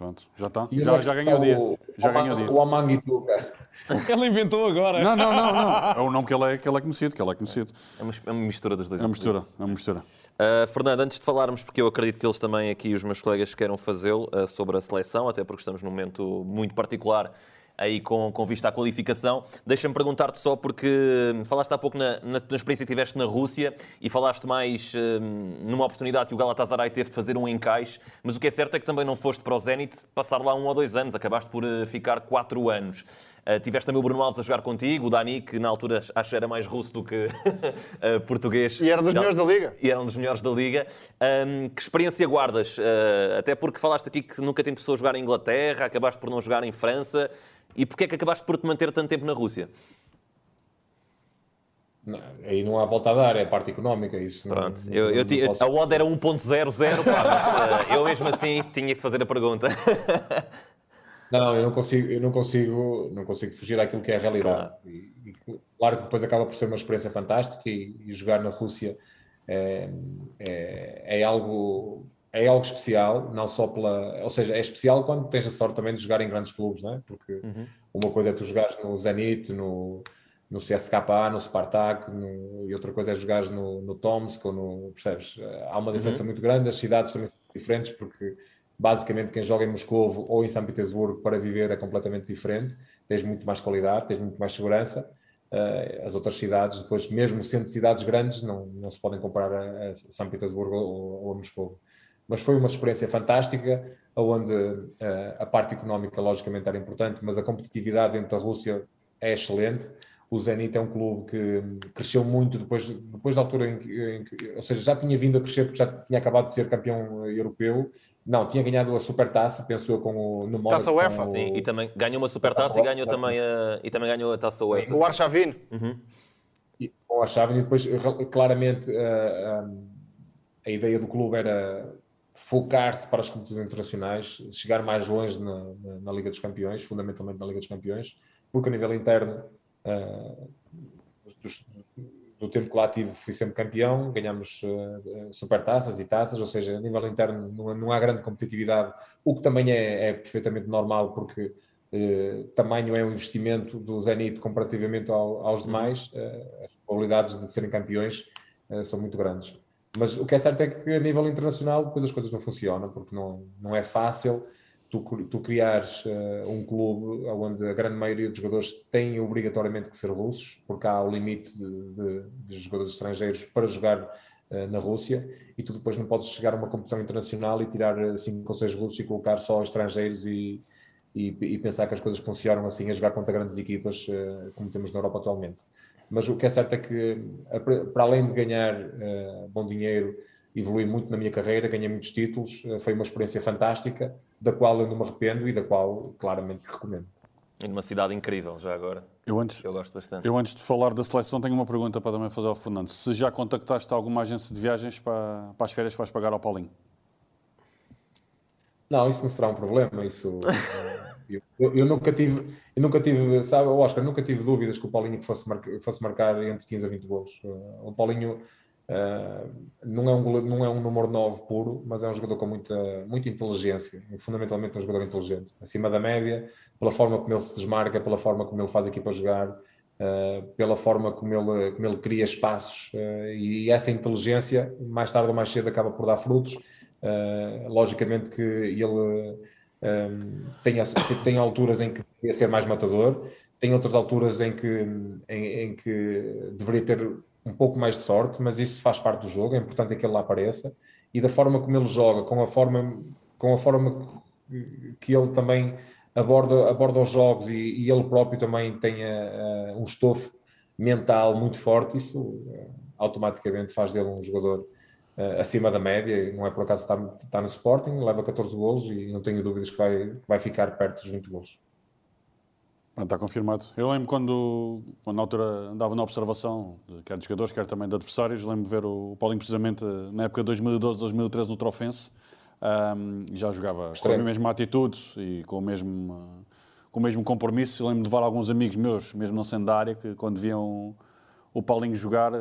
Pronto, já está. Já, já ganhou o dia. Já ganhou o dia. O Amanguituca. Ele inventou agora. Não, não, não, não. É o nome que ele é, que ele é conhecido, que ele é conhecido. É uma, é uma mistura dos dois. É uma mistura, é uma mistura. Uh, Fernando, antes de falarmos, porque eu acredito que eles também aqui, os meus colegas, queiram fazê-lo uh, sobre a seleção, até porque estamos num momento muito particular aí com, com vista à qualificação. Deixa-me perguntar-te só, porque falaste há pouco na, na, na, experiência que tiveste na Rússia e falaste mais hum, numa oportunidade que o Galatasaray teve de fazer um encaixe, mas o que é certo é que também não foste para o Zenit passar lá um ou dois anos, acabaste por uh, ficar quatro anos. Uh, tiveste também o Bruno Alves a jogar contigo, o Dani, que na altura acho que era mais russo do que uh, português. E era dos melhores da Liga. E era um dos melhores da Liga. Um, que experiência guardas? até porque falaste aqui que nunca te interessou jogar em Inglaterra, acabaste por não jogar em França. E porquê é que acabaste por te manter tanto tempo na Rússia? Não, aí não há volta a dar, é a parte económica. Isso Pronto, não, eu, eu, não posso... a odd era 1.00, mas uh, eu mesmo assim tinha que fazer a pergunta. não, eu não consigo, eu não consigo, não consigo fugir àquilo que é a realidade. Claro. E, e, claro que depois acaba por ser uma experiência fantástica e, e jogar na Rússia é, é, é algo é algo especial, não só pela. Ou seja, é especial quando tens a sorte também de jogar em grandes clubes, não é? Porque uhum. uma coisa é tu jogares no Zenit, no, no CSKA, no Spartak, no, e outra coisa é jogares no, no Tomsk ou no. Percebes? Há uma diferença uhum. muito grande, as cidades também são diferentes, porque basicamente quem joga em Moscou ou em São Petersburgo para viver é completamente diferente, tens muito mais qualidade, tens muito mais segurança. Uh, as outras cidades, depois, mesmo sendo cidades grandes, não, não se podem comparar a, a São Petersburgo ou, ou a Moscou mas foi uma experiência fantástica, onde uh, a parte económica, logicamente, era importante, mas a competitividade dentro da Rússia é excelente. O Zenit é um clube que cresceu muito depois, depois da altura em que, em que, ou seja, já tinha vindo a crescer porque já tinha acabado de ser campeão europeu. Não, tinha ganhado a Supertaça, penso eu, com o no Taça UEFA. O... Sim, e também ganhou uma Supertaça e ganhou também a, e também ganhou a Taça UEFA. O Arshavin. Uhum. E, o Arshavin e depois claramente a, a, a ideia do clube era focar-se para as competições internacionais, chegar mais longe na, na, na, Liga dos Campeões, fundamentalmente na Liga dos Campeões, porque a nível interno, uh, dos, do tempo que lá tive, fui sempre campeão, ganhamos uh, supertaças e taças, ou seja, a nível interno não, não há grande competitividade, o que também é, é perfeitamente normal, porque uh, tamanho é um investimento do Zenit comparativamente ao, aos demais, uh, as probabilidades de serem campeões são muito grandes. Mas o que é certo é que a nível internacional depois as coisas não funcionam, porque não, não é fácil tu, tu criares uh, um clube onde a grande maioria dos jogadores tem obrigatoriamente que ser russos, porque há o limite de, de, de jogadores estrangeiros para jogar uh, na Rússia, e tu depois não podes chegar a uma competição internacional e tirar cinco ou seis russos e colocar só estrangeiros e, e, e, pensar que as coisas funcionam assim a jogar contra grandes equipas uh, como temos na Europa atualmente. Mas o que é certo é que, para além de ganhar bom dinheiro, evolui muito na minha carreira, ganhei muitos títulos, foi uma experiência fantástica, da qual eu não me arrependo e da qual claramente recomendo. E numa cidade incrível, já agora. Eu antes, eu gosto bastante. Eu antes de falar da seleção tenho uma pergunta para também fazer ao Fernando. Se já contactaste alguma agência de viagens para, para as férias que vais pagar ao Paulinho? Não, isso não será um problema. Isso Eu, eu, nunca tive, eu nunca tive, sabe, Oscar, nunca tive dúvidas que o Paulinho fosse, marcar, fosse marcar entre 15 a 20 golos. Uh, o Paulinho uh, não, é um, não é um número 9 puro, mas é um jogador com muita, muita inteligência, fundamentalmente um jogador inteligente, acima da média, pela forma como ele se desmarca, pela forma como ele faz a equipa jogar, uh, pela forma como ele, como ele cria espaços e essa inteligência, mais tarde ou mais cedo, acaba por dar frutos. logicamente que ele um, tem, tem alturas em que podia ser mais matador, tem outras alturas em que, em, em, que deveria ter um pouco mais de sorte, mas isso faz parte do jogo, é importante que ele lá apareça. E da forma como ele joga, com a forma, com a forma que ele também aborda, aborda os jogos e, e ele próprio também tem uh, um estofo mental muito forte, isso uh, automaticamente faz dele um jogador uh, acima da média. Não é por acaso está, está no Sporting, leva 14 golos e não tenho dúvidas que vai, vai ficar perto dos 20 golos. Está confirmado. Eu lembro quando, quando na altura andava na observação, quer de jogadores, quer também de adversários, lembro de ver o Paulinho precisamente na época de 2012-2013 no Trofense, um, já jogava Extremo. com a mesma atitude e com o mesmo, com o mesmo compromisso. Eu lembro de levar alguns amigos meus, mesmo não sendo da área, que quando viam o Paulinho jogar,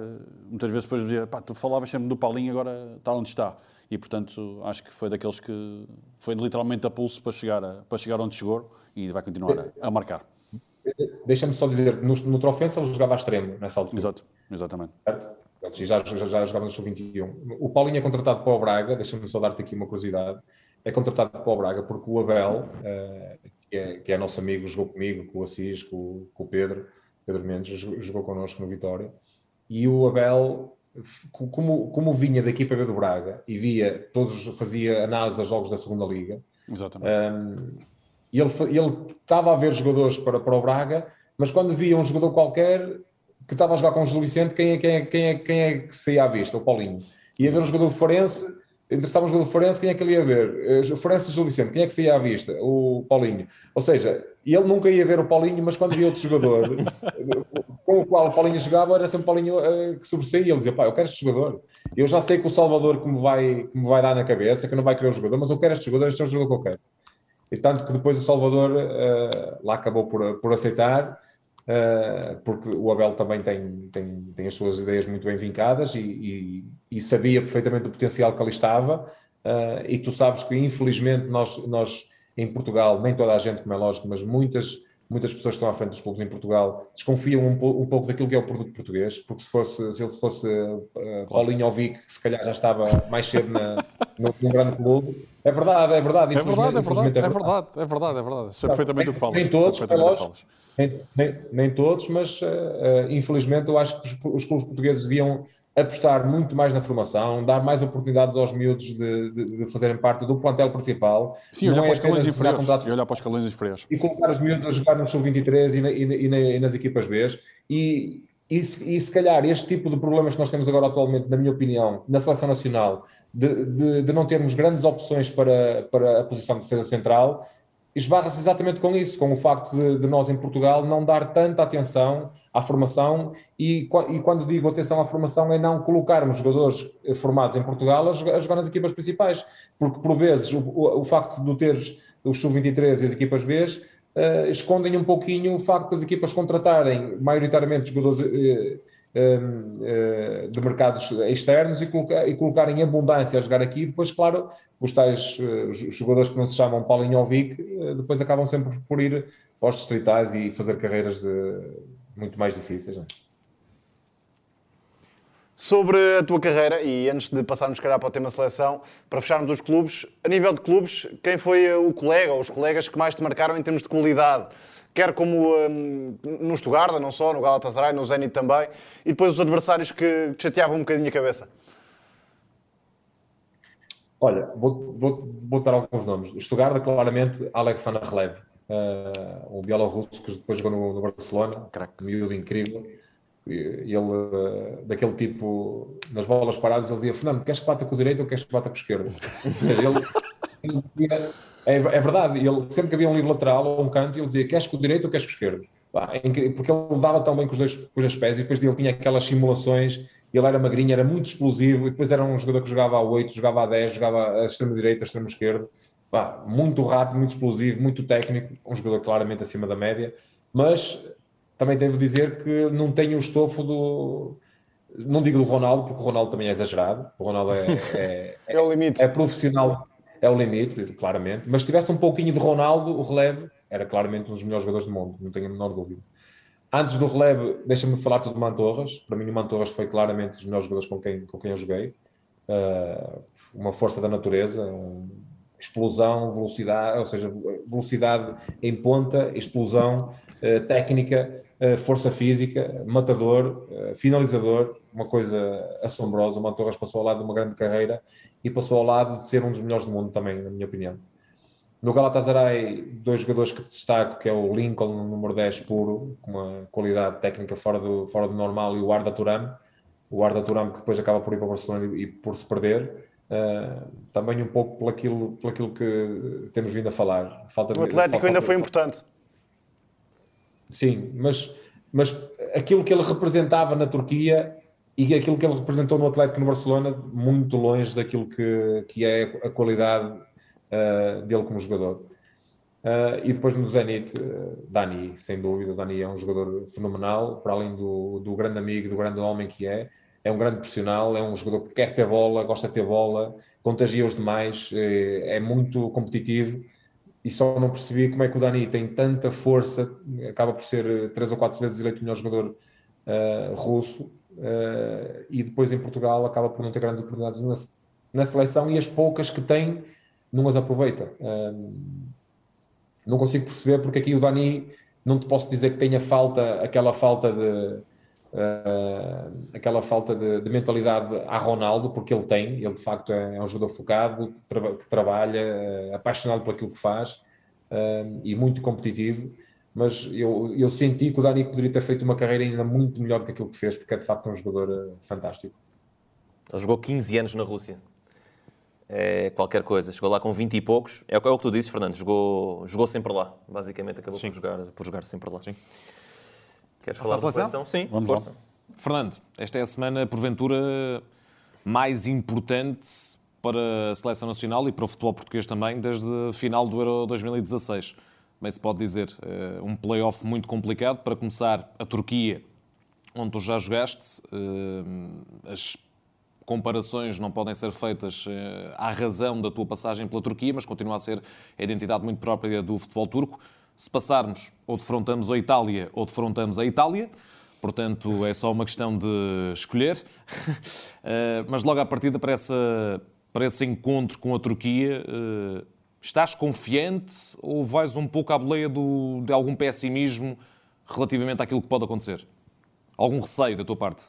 muitas vezes depois dizia, pá, tu falavas sempre do Paulinho, agora está onde está. E, portanto, acho que foi daqueles que foi literalmente a pulso para chegar, a, para chegar onde chegou e vai continuar a, a marcar. Deixa-me só dizer, no, no Trofense ele jogava a extremo nessa altura. Exato, exatamente. Certo? E já, já, já jogava no Sub-21. O Paulinho é contratado para o Braga, deixa-me só dar-te aqui uma curiosidade. É contratado para o Braga porque o Abel, uh, que, é, que é nosso amigo, jogou comigo, com o Assis, com, com o Pedro, Pedro Mendes, jogou, connosco no Vitória. E o Abel, como, como vinha da equipa B do Braga e via, todos fazia análise aos jogos da segunda Liga. Exatamente. Um, e ele, ele estava a ver jogadores para, para o Braga, mas quando via um jogador qualquer que estava a jogar com o José Vicente, quem é, quem, é, quem, é, quem é que saía à vista? O Paulinho. Ia ver um jogador de Forense, interessava um jogador de Forense, quem é que ele ia ver? O Forense e José Vicente, quem é que saía à vista? O Paulinho. Ou seja, ele nunca ia ver o Paulinho, mas quando via outro jogador com o qual o Paulinho jogava, era sempre o Paulinho uh, que sobressaía e ele dizia, pá, eu quero este jogador. Eu já sei que o Salvador que me vai, que me vai dar na cabeça, que não vai querer o jogador, mas eu quero este jogador, este é o jogador que eu quero. E tanto que depois o Salvador uh, lá acabou por, por aceitar, uh, porque o Abel também tem, tem, tem as suas ideias muito bem vincadas e, e, e sabia perfeitamente o potencial que ali estava. Uh, e tu sabes que, infelizmente, nós, nós em Portugal, nem toda a gente, como é lógico, mas muitas, muitas pessoas que estão à frente dos clubes em Portugal desconfiam um, um pouco daquilo que é o produto português, porque se, fosse, se ele fosse uh, Paulinho ou Vic, se calhar já estava mais cedo na, no, num grande clube é verdade, é verdade. É verdade, é verdade, é verdade, é verdade, é verdade. Sei perfeitamente o que falas. Nem todos, nem, nem, todos, mas uh, infelizmente eu acho que os, clubes portugueses deviam apostar muito mais na formação, dar mais oportunidades aos miúdos de, fazerem parte do plantel principal. Sim, olhar, é para os escalões inferiores, e olhar para os inferiores. E colocar os miúdos a jogar no sub-23 e, na, na, nas equipas B. E, e, e se calhar este tipo de problemas que nós temos agora atualmente, na minha opinião, na seleção nacional, de, de, de, não termos grandes opções para, para a posição de defesa central, esbarra-se exatamente com isso, com o facto de, de, nós em Portugal não dar tanta atenção à formação e, e, quando digo atenção à formação é não colocarmos jogadores formados em Portugal a a jogar nas equipas principais, porque por vezes o, o, o facto de teres os sub-23 e as equipas B uh, escondem um pouquinho o facto das equipas contratarem maioritariamente jogadores uh, de mercados externos e, colocar, e em abundância a jogar aqui. Depois, claro, os tais jogadores que não se chamam Paulinho ou Vic, depois acabam sempre por ir para os distritais e fazer carreiras de, muito mais difíceis. É? Sobre a tua carreira, e antes de passarmos, calhar, para o tema seleção, para fecharmos os clubes, a nível de clubes, quem foi o colega ou os colegas que mais te marcaram em termos de qualidade? Quer como um, no Stuttgart, não só, no Galatasaray, no Zenit também, e depois os adversários que te chateavam um bocadinho a cabeça? Olha, vou, vou, vou dar alguns nomes. O Stuttgart, claramente, Alexander Rlev, uh, um bielorrusso que depois jogou no, no Barcelona, um miúdo incrível ele, eh, daquele tipo, nas bolas paradas, ele dizia: Fernando, queres que bata com o direito ou queres que bata com o esquerdo? Ou seja, ele. É, é, verdade, ele, sempre que havia um livro lateral ou um canto, ele dizia: queres com o direito ou queres com o esquerdo? Porque ele dava tão bem com os dois, com os dois pés e depois ele tinha aquelas simulações. Ele era magrinho, era muito explosivo, e depois era um jogador que jogava a 8, jogava a 10, jogava a extremo-direita, a extremo-esquerdo. Muito rápido, muito explosivo, muito técnico, um jogador claramente acima da média, mas também devo dizer que não tenho o estofo do. Não digo do Ronaldo, porque o Ronaldo também é exagerado. O Ronaldo é, é, é, o limite. é profissional, é o limite, claramente. Mas se tivesse um pouquinho de Ronaldo, o relevo era claramente um dos melhores jogadores do mundo, não tenho a menor dúvida. Antes do relevo, deixa-me falar tudo de Mantorras. Para mim, o Mantorras foi claramente um dos melhores jogadores com quem, com quem eu joguei. Uh, uma força da natureza, um explosão, velocidade, ou seja, velocidade em ponta, explosão, técnica, força física, matador, finalizador, uma coisa assombrosa. O Mantorras passou ao lado de uma grande carreira e passou ao lado de ser um dos melhores do mundo também, na minha opinião. No Galatasaray, dois jogadores que destaco, que é o Lincoln, número 10 puro, com uma qualidade técnica fora do, fora do normal, e o Arda Turam, o Arda Turam que depois acaba por ir para o Barcelona e, e por se perder. Uh, também um pouco por aquilo, por aquilo que temos vindo a falar. Falta o Atlético falta, ainda foi importante. Sim, mas, mas aquilo que ele representava na Turquia e aquilo que ele representou no Atlético no Barcelona, muito longe daquilo que, que é a qualidade uh, dele como jogador. Uh, e depois no Zenit, uh, Dani, sem dúvida, Dani é um jogador fenomenal, para além do, do grande amigo, do grande homem que é, é um grande profissional, é um jogador que quer ter bola, gosta de ter bola, contagia os demais, é, muito competitivo e só não percebi como é que o Dani tem tanta força, acaba por ser três ou quatro vezes eleito melhor jogador russo uh, e depois em Portugal acaba por não ter grandes oportunidades na, na seleção e as poucas que tem não as aproveita. Uh, não consigo perceber porque aqui o Dani não te posso dizer que tenha falta, aquela falta de uh, aquela falta de, de, mentalidade a Ronaldo, porque ele tem, ele de facto é, é um jogador focado, que trabalha, uh, apaixonado por aquilo que faz uh, e muito competitivo. Mas eu, eu senti que o Dani poderia ter feito uma carreira ainda muito melhor do que aquilo que fez, porque é de facto um jogador fantástico. Ele jogou 15 anos na Rússia. É qualquer coisa. Chegou lá com 20 e poucos. É o que tu dizes, Fernando. Jogou, jogou sempre lá. Basicamente acabou por jogar, por jogar sempre lá. Sim. Queres falar da seleção? Sim, Vamos força. Lá. Fernando, esta é a semana, porventura, mais importante para a seleção nacional e para o futebol português também, desde a final do Euro 2016. Também se pode dizer, eh, um play-off muito complicado. Para começar, a Turquia, onde tu já jogaste. Eh, as comparações não podem ser feitas eh, à razão da tua passagem pela Turquia, mas continua a ser a identidade muito própria do futebol turco. Se passarmos, ou defrontamos a Itália ou defrontamos a Itália. Portanto, é só uma questão de escolher. Mas logo à partida para, essa, para esse encontro com a Turquia, estás confiante ou vais um pouco à boleia do, de algum pessimismo relativamente àquilo que pode acontecer? Algum receio da tua parte?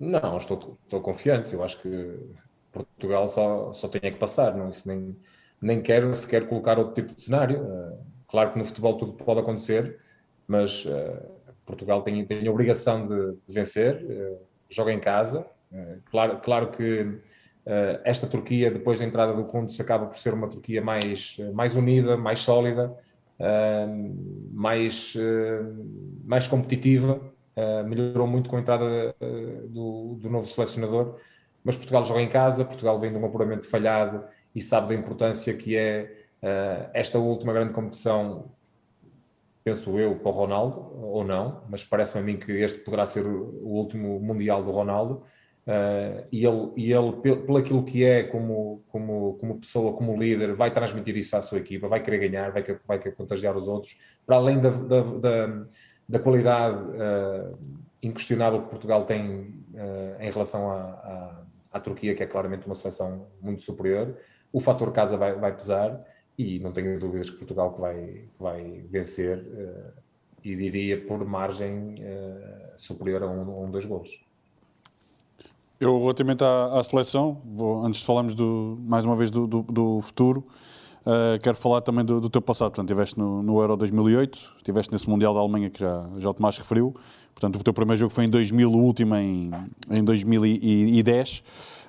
Não, estou, estou confiante. Eu acho que Portugal só, só tem que passar. Não, nem, nem quero sequer colocar outro tipo de cenário. Eh, Claro que no futebol tudo pode acontecer, mas uh, Portugal tem, tem a obrigação de, vencer, uh, joga em casa. Claro, claro que esta Turquia, depois da entrada do Kundes, acaba por ser uma Turquia mais, mais unida, mais sólida, mais, mais competitiva. melhorou muito com a entrada do, do novo selecionador, mas Portugal joga em casa, Portugal vem de um apuramento falhado e sabe da importância que é esta última grande competição, penso eu, para o Ronaldo, ou não, mas parece-me a mim que este poderá ser o último Mundial do Ronaldo. Uh, e ele, e ele pelo aquilo que é como, como, como pessoa, como líder, vai transmitir isso à sua equipa, vai querer ganhar, vai, vai querer contagiar os outros, para além da, da, da, da qualidade uh, inquestionável que Portugal tem uh, em relação à, à, à, Turquia, que é claramente uma seleção muito superior, o fator casa vai, vai pesar e não tenho dúvidas que Portugal vai, vai vencer e diria por margem superior a um, a um, dois golos. Eu, relativamente à, à seleção, vou, antes de falarmos do, mais uma vez do, do, do futuro, uh, quero falar também do, do teu passado. Portanto, estiveste no, no, Euro 2008, estiveste nesse Mundial da Alemanha que já, já o Tomás referiu. Portanto, o teu primeiro jogo foi em 2000, o último em, em 2010.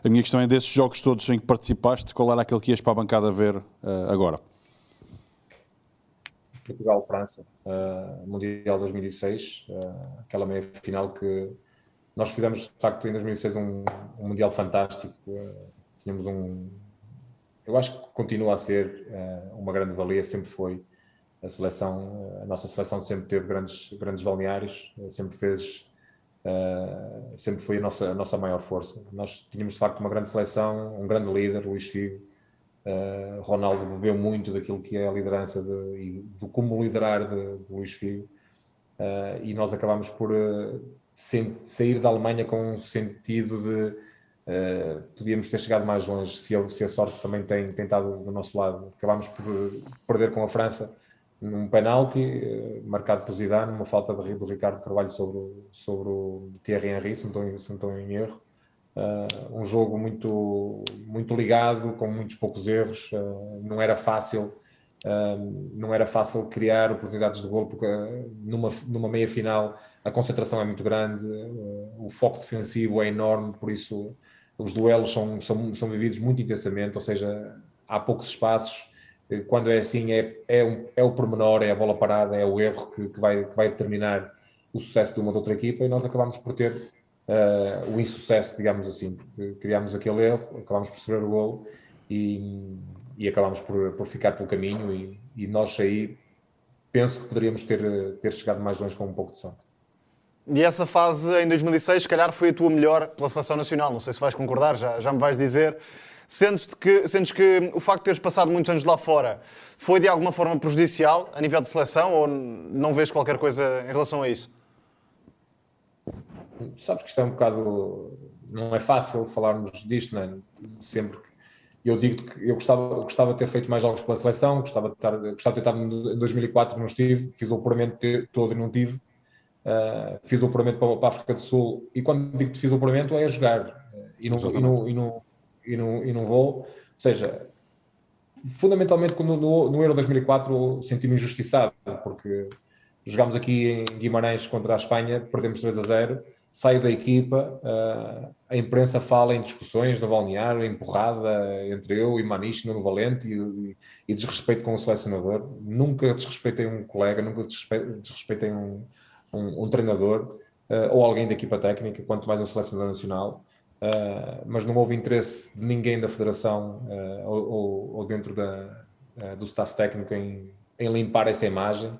A minha questão é desses jogos todos em que participaste, qual era aquele que ias para a bancada ver uh, agora? Portugal-França, uh, Mundial 2006, uh, eh, aquela meia final que nós fizemos, de facto, em 2006 um, um Mundial fantástico. Uh, tínhamos um. Eu acho que continua a ser uma grande valia, sempre foi. A seleção, a nossa seleção sempre teve grandes, grandes balneários, sempre fez Uh, sempre foi a nossa, a nossa maior força. Nós tínhamos de facto uma grande seleção, um grande líder, Luís Figo. Uh, Ronaldo bebeu muito daquilo que é a liderança de, e do como liderar de, de Luís Figo. Uh, e nós acabámos por sair da Alemanha com um sentido de Uh, podíamos ter chegado mais longe se a, se a sorte também tem, estado do nosso lado. Acabámos por perder com a França num penalti uh, marcado por Zidane, numa falta de, do Ricardo Carvalho sobre sobre o Thierry Henry, se não estou, estou em erro. Uh, um jogo muito, muito ligado, com muitos poucos erros, não era fácil. Não era fácil criar oportunidades de gol porque numa, numa meia final a concentração é muito grande, o foco defensivo é enorme, por isso os duelos são, são, são vividos muito intensamente, ou seja, há poucos espaços. Quando é assim, é, é, um, é o pormenor, é a bola parada, é o erro que, que, vai, que vai determinar o sucesso de uma ou outra equipa e nós acabamos por ter uh, o insucesso, digamos assim, porque criámos aquele erro, acabámos por sofrer o golo e, e acabámos por, por ficar pelo caminho e, e nós aí penso que poderíamos ter, ter chegado mais longe com um pouco de sorte. E essa fase em 2006, se calhar, foi a tua melhor pela seleção nacional. Não sei se vais concordar, já, já me vais dizer. Sentes que, sentes que o facto de teres passado muitos anos lá fora foi de alguma forma prejudicial a nível de seleção ou não vês qualquer coisa em relação a isso? Sabes que isto é um bocado. Não é fácil falarmos disto, não é? Sempre que. Eu digo que eu gostava, gostava de ter feito mais jogos pela seleção, gostava de, estar, gostava de estado em 2004, não estive, fiz o apuramento todo e não tive Uh, fiz o apuramento para, para, a África do Sul e quando digo que fiz o apuramento é jogar e não, e não, e não, e não, e não vou. Ou seja, fundamentalmente no, no, no Euro 2004 senti-me injustiçado porque jogámos aqui em Guimarães contra a Espanha, perdemos 3 a 0, saio da equipa, uh, a imprensa fala em discussões no balneário, empurrada entre eu e Maniche no Valente e, e, desrespeito com o selecionador. Nunca desrespeitei um colega, nunca desrespeitei um um, um treinador uh, ou alguém da equipa técnica, quanto mais a seleção nacional. Uh, mas não houve interesse de ninguém da federação ou, ou, dentro da, do staff técnico em, em, limpar essa imagem.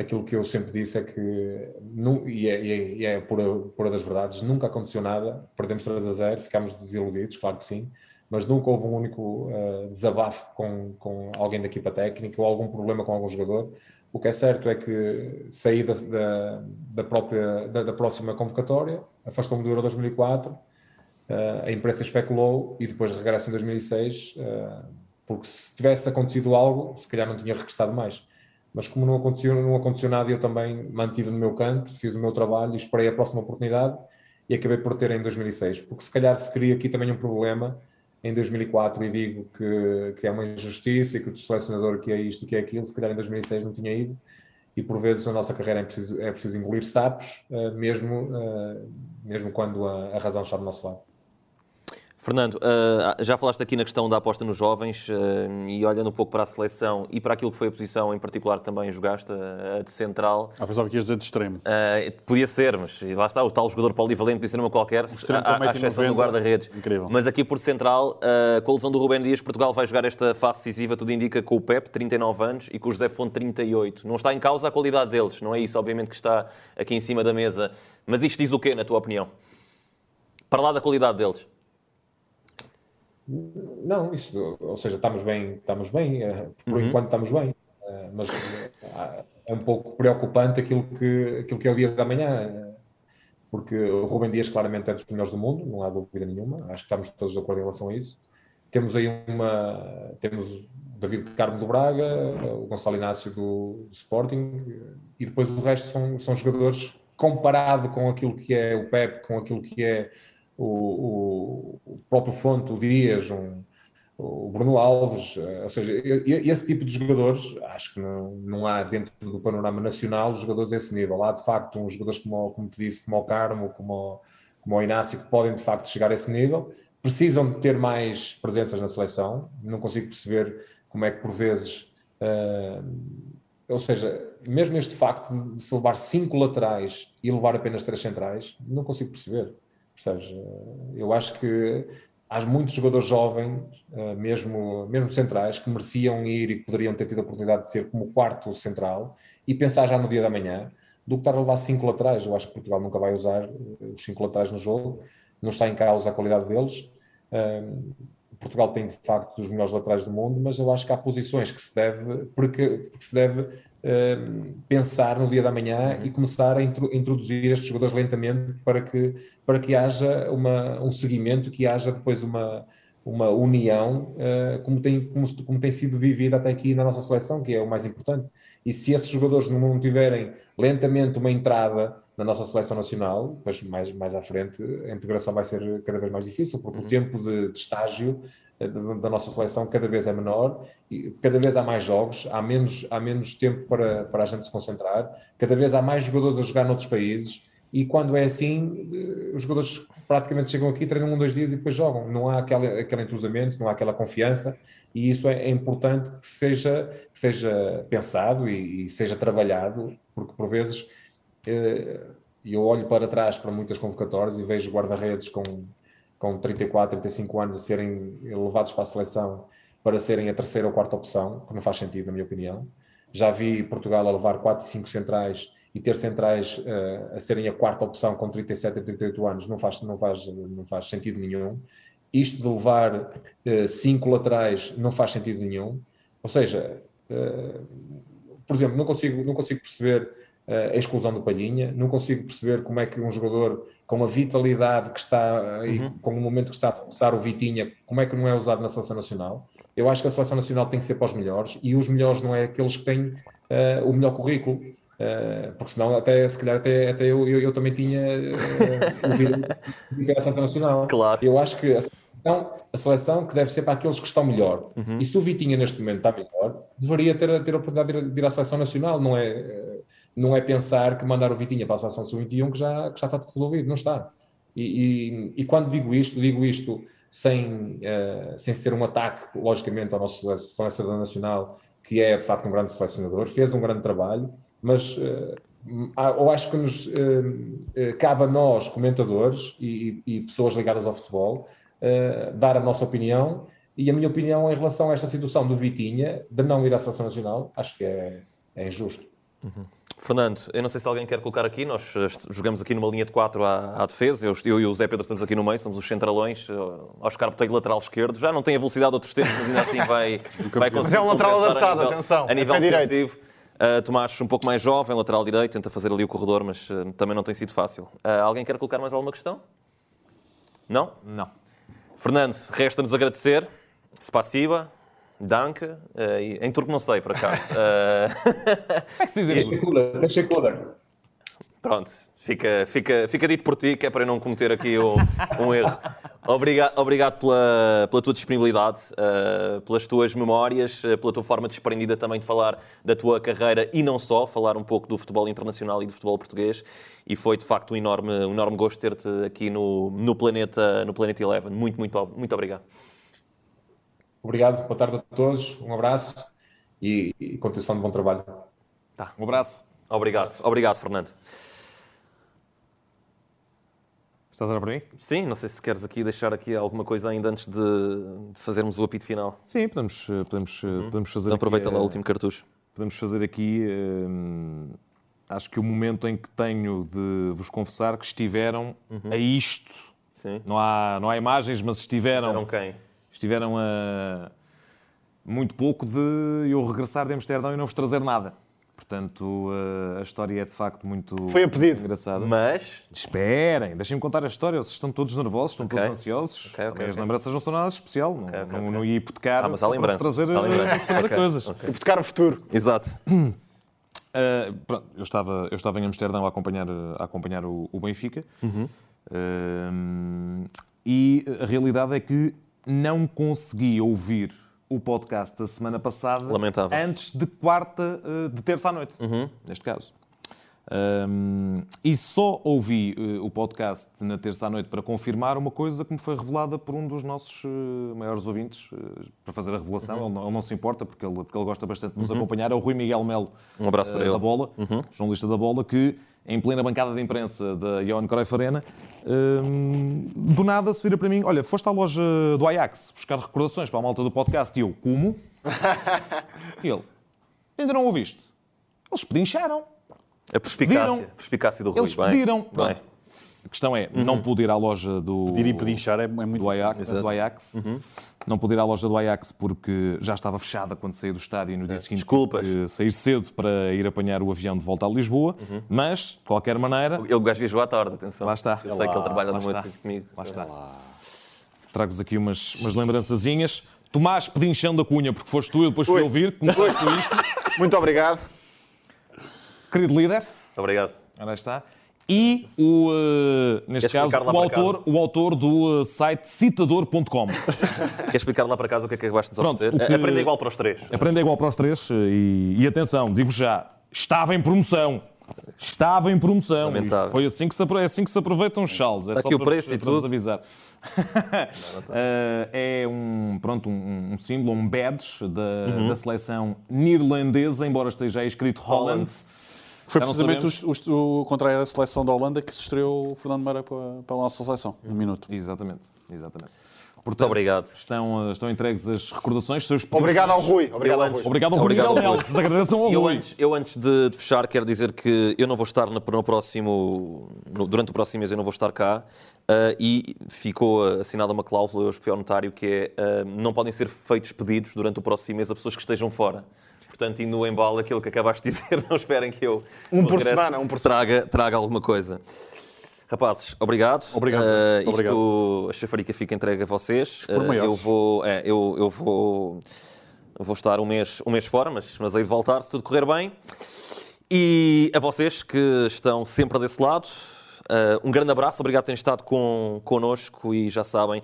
Aquilo que eu sempre disse é que, é, e é, e é pura, pura, das verdades, nunca aconteceu nada, perdemos 3 a 0, ficámos desiludidos, claro que sim, mas nunca houve um único desabafo com, com alguém da equipa técnica ou algum problema com algum jogador. O que é certo é que saí da, da, da própria, da, da, próxima convocatória, afastou-me do Euro 2004, uh, eh, a imprensa especulou e depois regresso em 2006, uh, eh, porque se tivesse acontecido algo, se calhar não tinha regressado mais. Mas como não aconteceu, não aconteceu nada, eu também mantive no meu canto, fiz o meu trabalho esperei a próxima oportunidade e acabei por ter em 2006, porque se calhar se cria aqui também um problema em 2004 e digo que, que é uma injustiça e que o selecionador que é isto e que é aquilo, se calhar em 2006 não tinha ido e por vezes a nossa carreira é preciso, é preciso engolir sapos, uh, mesmo, uh, mesmo quando a, a razão está do nosso lado. Fernando, uh, já falaste aqui na questão da aposta nos jovens uh, e olhando um pouco para a seleção e para aquilo que foi a posição em particular que também jogaste, a de central. Ah, pensava que ias dizer de extremo. Uh, podia ser, mas lá está, o tal jogador polivalente podia ser uma qualquer, à, à exceção do guarda-redes. Incrível. Mas aqui por central, com a lesão do Rubén Dias, Portugal vai jogar esta fase decisiva, tudo indica com o Pep, 39 anos, e com o José Fonte, 38. Não está em causa a qualidade deles, não é isso, obviamente, que está aqui em cima da mesa. Mas isto diz o quê, na tua opinião? Para lá da qualidade deles. Não, isso, ou seja, estamos bem, estamos bem, eh, por uhum. enquanto estamos bem, eh, mas eh, é um pouco preocupante aquilo que, aquilo que é o dia da manhã, porque o Rubem Dias claramente é dos melhores do mundo, não há dúvida nenhuma, acho que estamos todos de acordo em relação a isso. Temos aí uma, temos o David Carmo do Braga, o Gonçalo Inácio do, do Sporting, e depois o resto são, são jogadores comparado com aquilo que é o Pep, com aquilo que é o, o, próprio Fonte, o Dias, um, o Bruno Alves, eh, ou seja, esse tipo de jogadores, acho que não, não há dentro do panorama nacional jogadores desse nível. Há de facto uns jogadores, como, como te disse, como o Carmo, como, como o Inácio, que podem de facto chegar a esse nível. Precisam de ter mais presenças na seleção. Não consigo perceber como é que por vezes. Uh, ou seja, mesmo este facto de se levar cinco laterais e levar apenas três centrais, não consigo perceber. Percebes? Eu acho que há muitos jogadores jovens, eh, mesmo, mesmo centrais, que mereciam ir e poderiam ter tido a oportunidade de ser como quarto central e pensar já no dia da manhã, do que estar a levar cinco laterais. Eu acho que Portugal nunca vai usar eh, os cinco laterais no jogo, não está em causa a qualidade deles. Portugal tem de facto dos melhores laterais do mundo, mas eu acho que há posições que se deve, porque, que se deve uh, pensar no dia da manhã uhum. e começar a intro, introduzir estes jogadores lentamente para que, para que haja uma, um seguimento, que haja depois uma, uma união, uh, como, tem, como, como tem sido vivida até aqui na nossa seleção, que é o mais importante. E se esses jogadores não tiverem lentamente uma entrada na nossa seleção nacional, depois mais, mais à frente a integração vai ser cada vez mais difícil, porque uhum. o tempo de, de estágio eh, da nossa seleção cada vez é menor, e cada vez há mais jogos, há menos, há menos tempo para, para a gente se concentrar, cada vez há mais jogadores a jogar noutros países, e quando é assim, eh, os jogadores praticamente chegam aqui, treinam um, dois dias e depois jogam. Não há aquele, aquele entrosamento, não há aquela confiança, e isso é, é importante que seja, que seja pensado e, e seja trabalhado, porque por vezes e eu olho para trás para muitas convocatórias e vejo guarda-redes com, com 34, 35 anos a serem levados para a seleção para serem a terceira ou quarta opção, que não faz sentido, na minha opinião. Já vi Portugal a levar 4, 5 centrais e ter centrais uh, a serem a quarta opção com 37 e 38 anos não faz, não faz, não faz sentido nenhum. Isto de levar uh, cinco laterais não faz sentido nenhum. Ou seja, uh, por exemplo, não consigo, não consigo perceber a exclusão do Palhinha, não consigo perceber como é que um jogador com a vitalidade que está e uhum. com o momento que está a começar o Vitinha, como é que não é usado na seleção nacional? Eu acho que a seleção nacional tem que ser para os melhores e os melhores não é aqueles que têm uh, o melhor currículo. Uh, porque senão até se calhar até, até eu, eu, eu também tinha uh, o direito de seleção nacional. Claro. Eu acho que a seleção, a seleção que deve ser para aqueles que estão melhor. Uhum. E se o Vitinha neste momento está melhor, deveria ter, ter a oportunidade de ir à seleção nacional, não é? Não é pensar que mandar o Vitinha para a seleção sub-21 que já, que já está tudo resolvido, não está. E, e, e, quando digo isto, digo isto sem, uh, sem ser um ataque, logicamente, ao nosso selecionador nacional, que é de facto um grande selecionador, fez um grande trabalho, mas uh, eu acho que nos uh, cabe a nós, comentadores e, e, pessoas ligadas ao futebol, dar a nossa opinião. E a minha opinião em relação a esta situação do Vitinha, de não ir à seleção nacional, acho que é, é injusto. Uhum. Fernando, eu não sei se alguém quer colocar aqui, nós eh, jogamos aqui numa linha de 4 à, à defesa, eu, eu, e o Zé Pedro estamos aqui no meio, somos os centralões, eh, Oscar Botelho lateral esquerdo, já não tem a velocidade de outros tempos, mas ainda assim vai, vai conseguir Mas é um lateral adaptado, a nível, atenção, a nível é defensivo. Uh, Tomás, um pouco mais jovem, lateral direito, tenta fazer ali o corredor, mas uh, também não tem sido fácil. Uh, alguém quer colocar mais alguma questão? Não? Não. Fernando, resta-nos agradecer. Spasiba, Danke, uh, em turco não sei, por acaso. Uh... Como é que se diz turco? Pronto, fica, fica, fica dito por ti, que é para eu não cometer aqui um, um erro. Obrigado, obrigado pela, pela tua disponibilidade, uh, pelas tuas memórias, uh, pela tua forma desprendida também de falar da tua carreira e não só, falar um pouco do futebol internacional e do futebol português. E foi de facto um enorme, um enorme gosto ter-te aqui no, no, Planeta, no Planeta Eleven. Muito, muito, muito obrigado. Obrigado, boa tarde a todos, um abraço e, e continuação de bom trabalho. Tá, um abraço. Obrigado, obrigado, Fernando. Estás a olhar para mim? Sim, não sei se queres aqui deixar aqui alguma coisa ainda antes de, de fazermos o apito final. Sim, podemos, podemos, uhum. podemos fazer então aproveita aqui, lá o último cartucho. Podemos fazer aqui, hum, acho que o momento em que tenho de vos confessar que estiveram uhum. a isto. Sim. Não há, não há imagens, mas estiveram... Estiveram quem? Estiveram a muito pouco de eu regressar de Amsterdão e não vos trazer nada. Portanto, a história é de facto muito Foi a pedido. engraçada. Mas. Esperem, deixem-me contar a história. Vocês estão todos nervosos, estão okay. todos ansiosos. Okay, okay, as lembranças não são nada especial. não, não, não ia hipotecar. Ah, mas há lembranças. trazer há lembranças. coisas. Hipotecar o futuro. Exato. Uh, pronto, eu, estava, eu estava em Amsterdão a acompanhar, a acompanhar o, o Benfica. Uhum. Uh, e a realidade é que não consegui ouvir o podcast da semana passada Lamentável. antes de quarta, eh, de terça à noite, uhum. neste caso. Um, e só ouvi uh, o podcast na terça à noite para confirmar uma coisa que me foi revelada por um dos nossos uh, maiores ouvintes, uh, para fazer a revelação. Uhum. Ele, não, ele, não, se importa, porque ele, porque ele gosta bastante de nos uhum. acompanhar. É o Rui Miguel Melo, um abraço para ele. da Bola, uhum. jornalista da Bola, que em plena bancada de imprensa da Johan Cruyff Arena, hum, do nada se vira para mim, olha, foste à loja do Ajax buscar recordações para a malta do podcast. E eu, como? e ele, ainda não ouviste? Eles pedincharam. A perspicácia, a perspicácia do Rui. Eles pediram. Bem. A questão é, não pude ir à loja do, Pedir e pedinchar é, é muito do Ajax. Do Ajax. Não pude ir à loja do Ajax porque já estava fechada quando saí do estádio e no dia seguinte Desculpas. sair cedo para ir apanhar o avião de volta a Lisboa. Mas, de qualquer maneira, Ele, o gajo viajou à tarde, atenção. Lá está. Eu sei que ele trabalha no noite comigo. lá está. Trago-vos aqui umas, umas lembrançazinhas. Tomás Pedinchão da Cunha, porque foste tu, eu depois fui ouvir, começaste com isto. Muito obrigado. Querido líder, Obrigado. Ora está. E o, eh, neste Queres caso, o autor, o autor do eh, site citador.com. Queres explicar lá para casa o que é que acabaste de nos Pronto, oferecer? que- Aprenda igual para os três. Aprenda igual para os três eh, e, e atenção, digo já, estava em promoção. Estava em promoção. E Foi assim que se, é assim que se aproveitam os saldos. É aqui o preço e para vos tudo. avisar. É um, pronto, um, um símbolo, um badge da, Uhum. da seleção neerlandesa, embora esteja aí escrito Holland. Foi precisamente o, o, contra a seleção da Holanda que se estreou o Fernando Meira para, para a nossa seleção, um minuto. Exatamente, exatamente. Muito obrigado. Estão, eh, estão entregues as recordações. Seus Obrigado ao Rui. Obrigado Eu ao antes- Rui. Obrigado ao Rui Obrigado ao Rui. Agradeçam ao Eu Rui. antes, eu antes de, de fechar quero dizer que eu não vou estar no, no próximo, no- durante o próximo mês eu não vou estar cá ah, e ficou ah, assinada uma cláusula, eu fui ao notário, que é ah, não podem ser feitos pedidos durante o próximo mês a pessoas que estejam fora. Portanto, indo no embalo aquilo que acabaste de dizer, não esperem que eu Um por regresso, semana, um por traga, traga alguma coisa. Rapazes, obrigado. Obrigado, muito isto, a chafarica fica entregue a vocês. Pormenhores. eu vou, é, eu, eu vou vou estar um mês, um mês fora, mas, mas hei de voltar se tudo correr bem. E a vocês que estão sempre desse lado, eh, um grande abraço, obrigado por terem estado com, connosco e já sabem,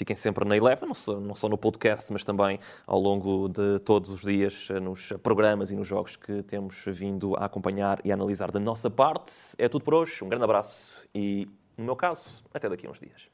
fiquem sempre na Eleven, não só, não só no podcast, mas também ao longo de todos os dias eh, nos programas e nos jogos que temos vindo a acompanhar e a analisar da nossa parte. É tudo por hoje, um grande abraço e, no meu caso, até daqui a uns dias.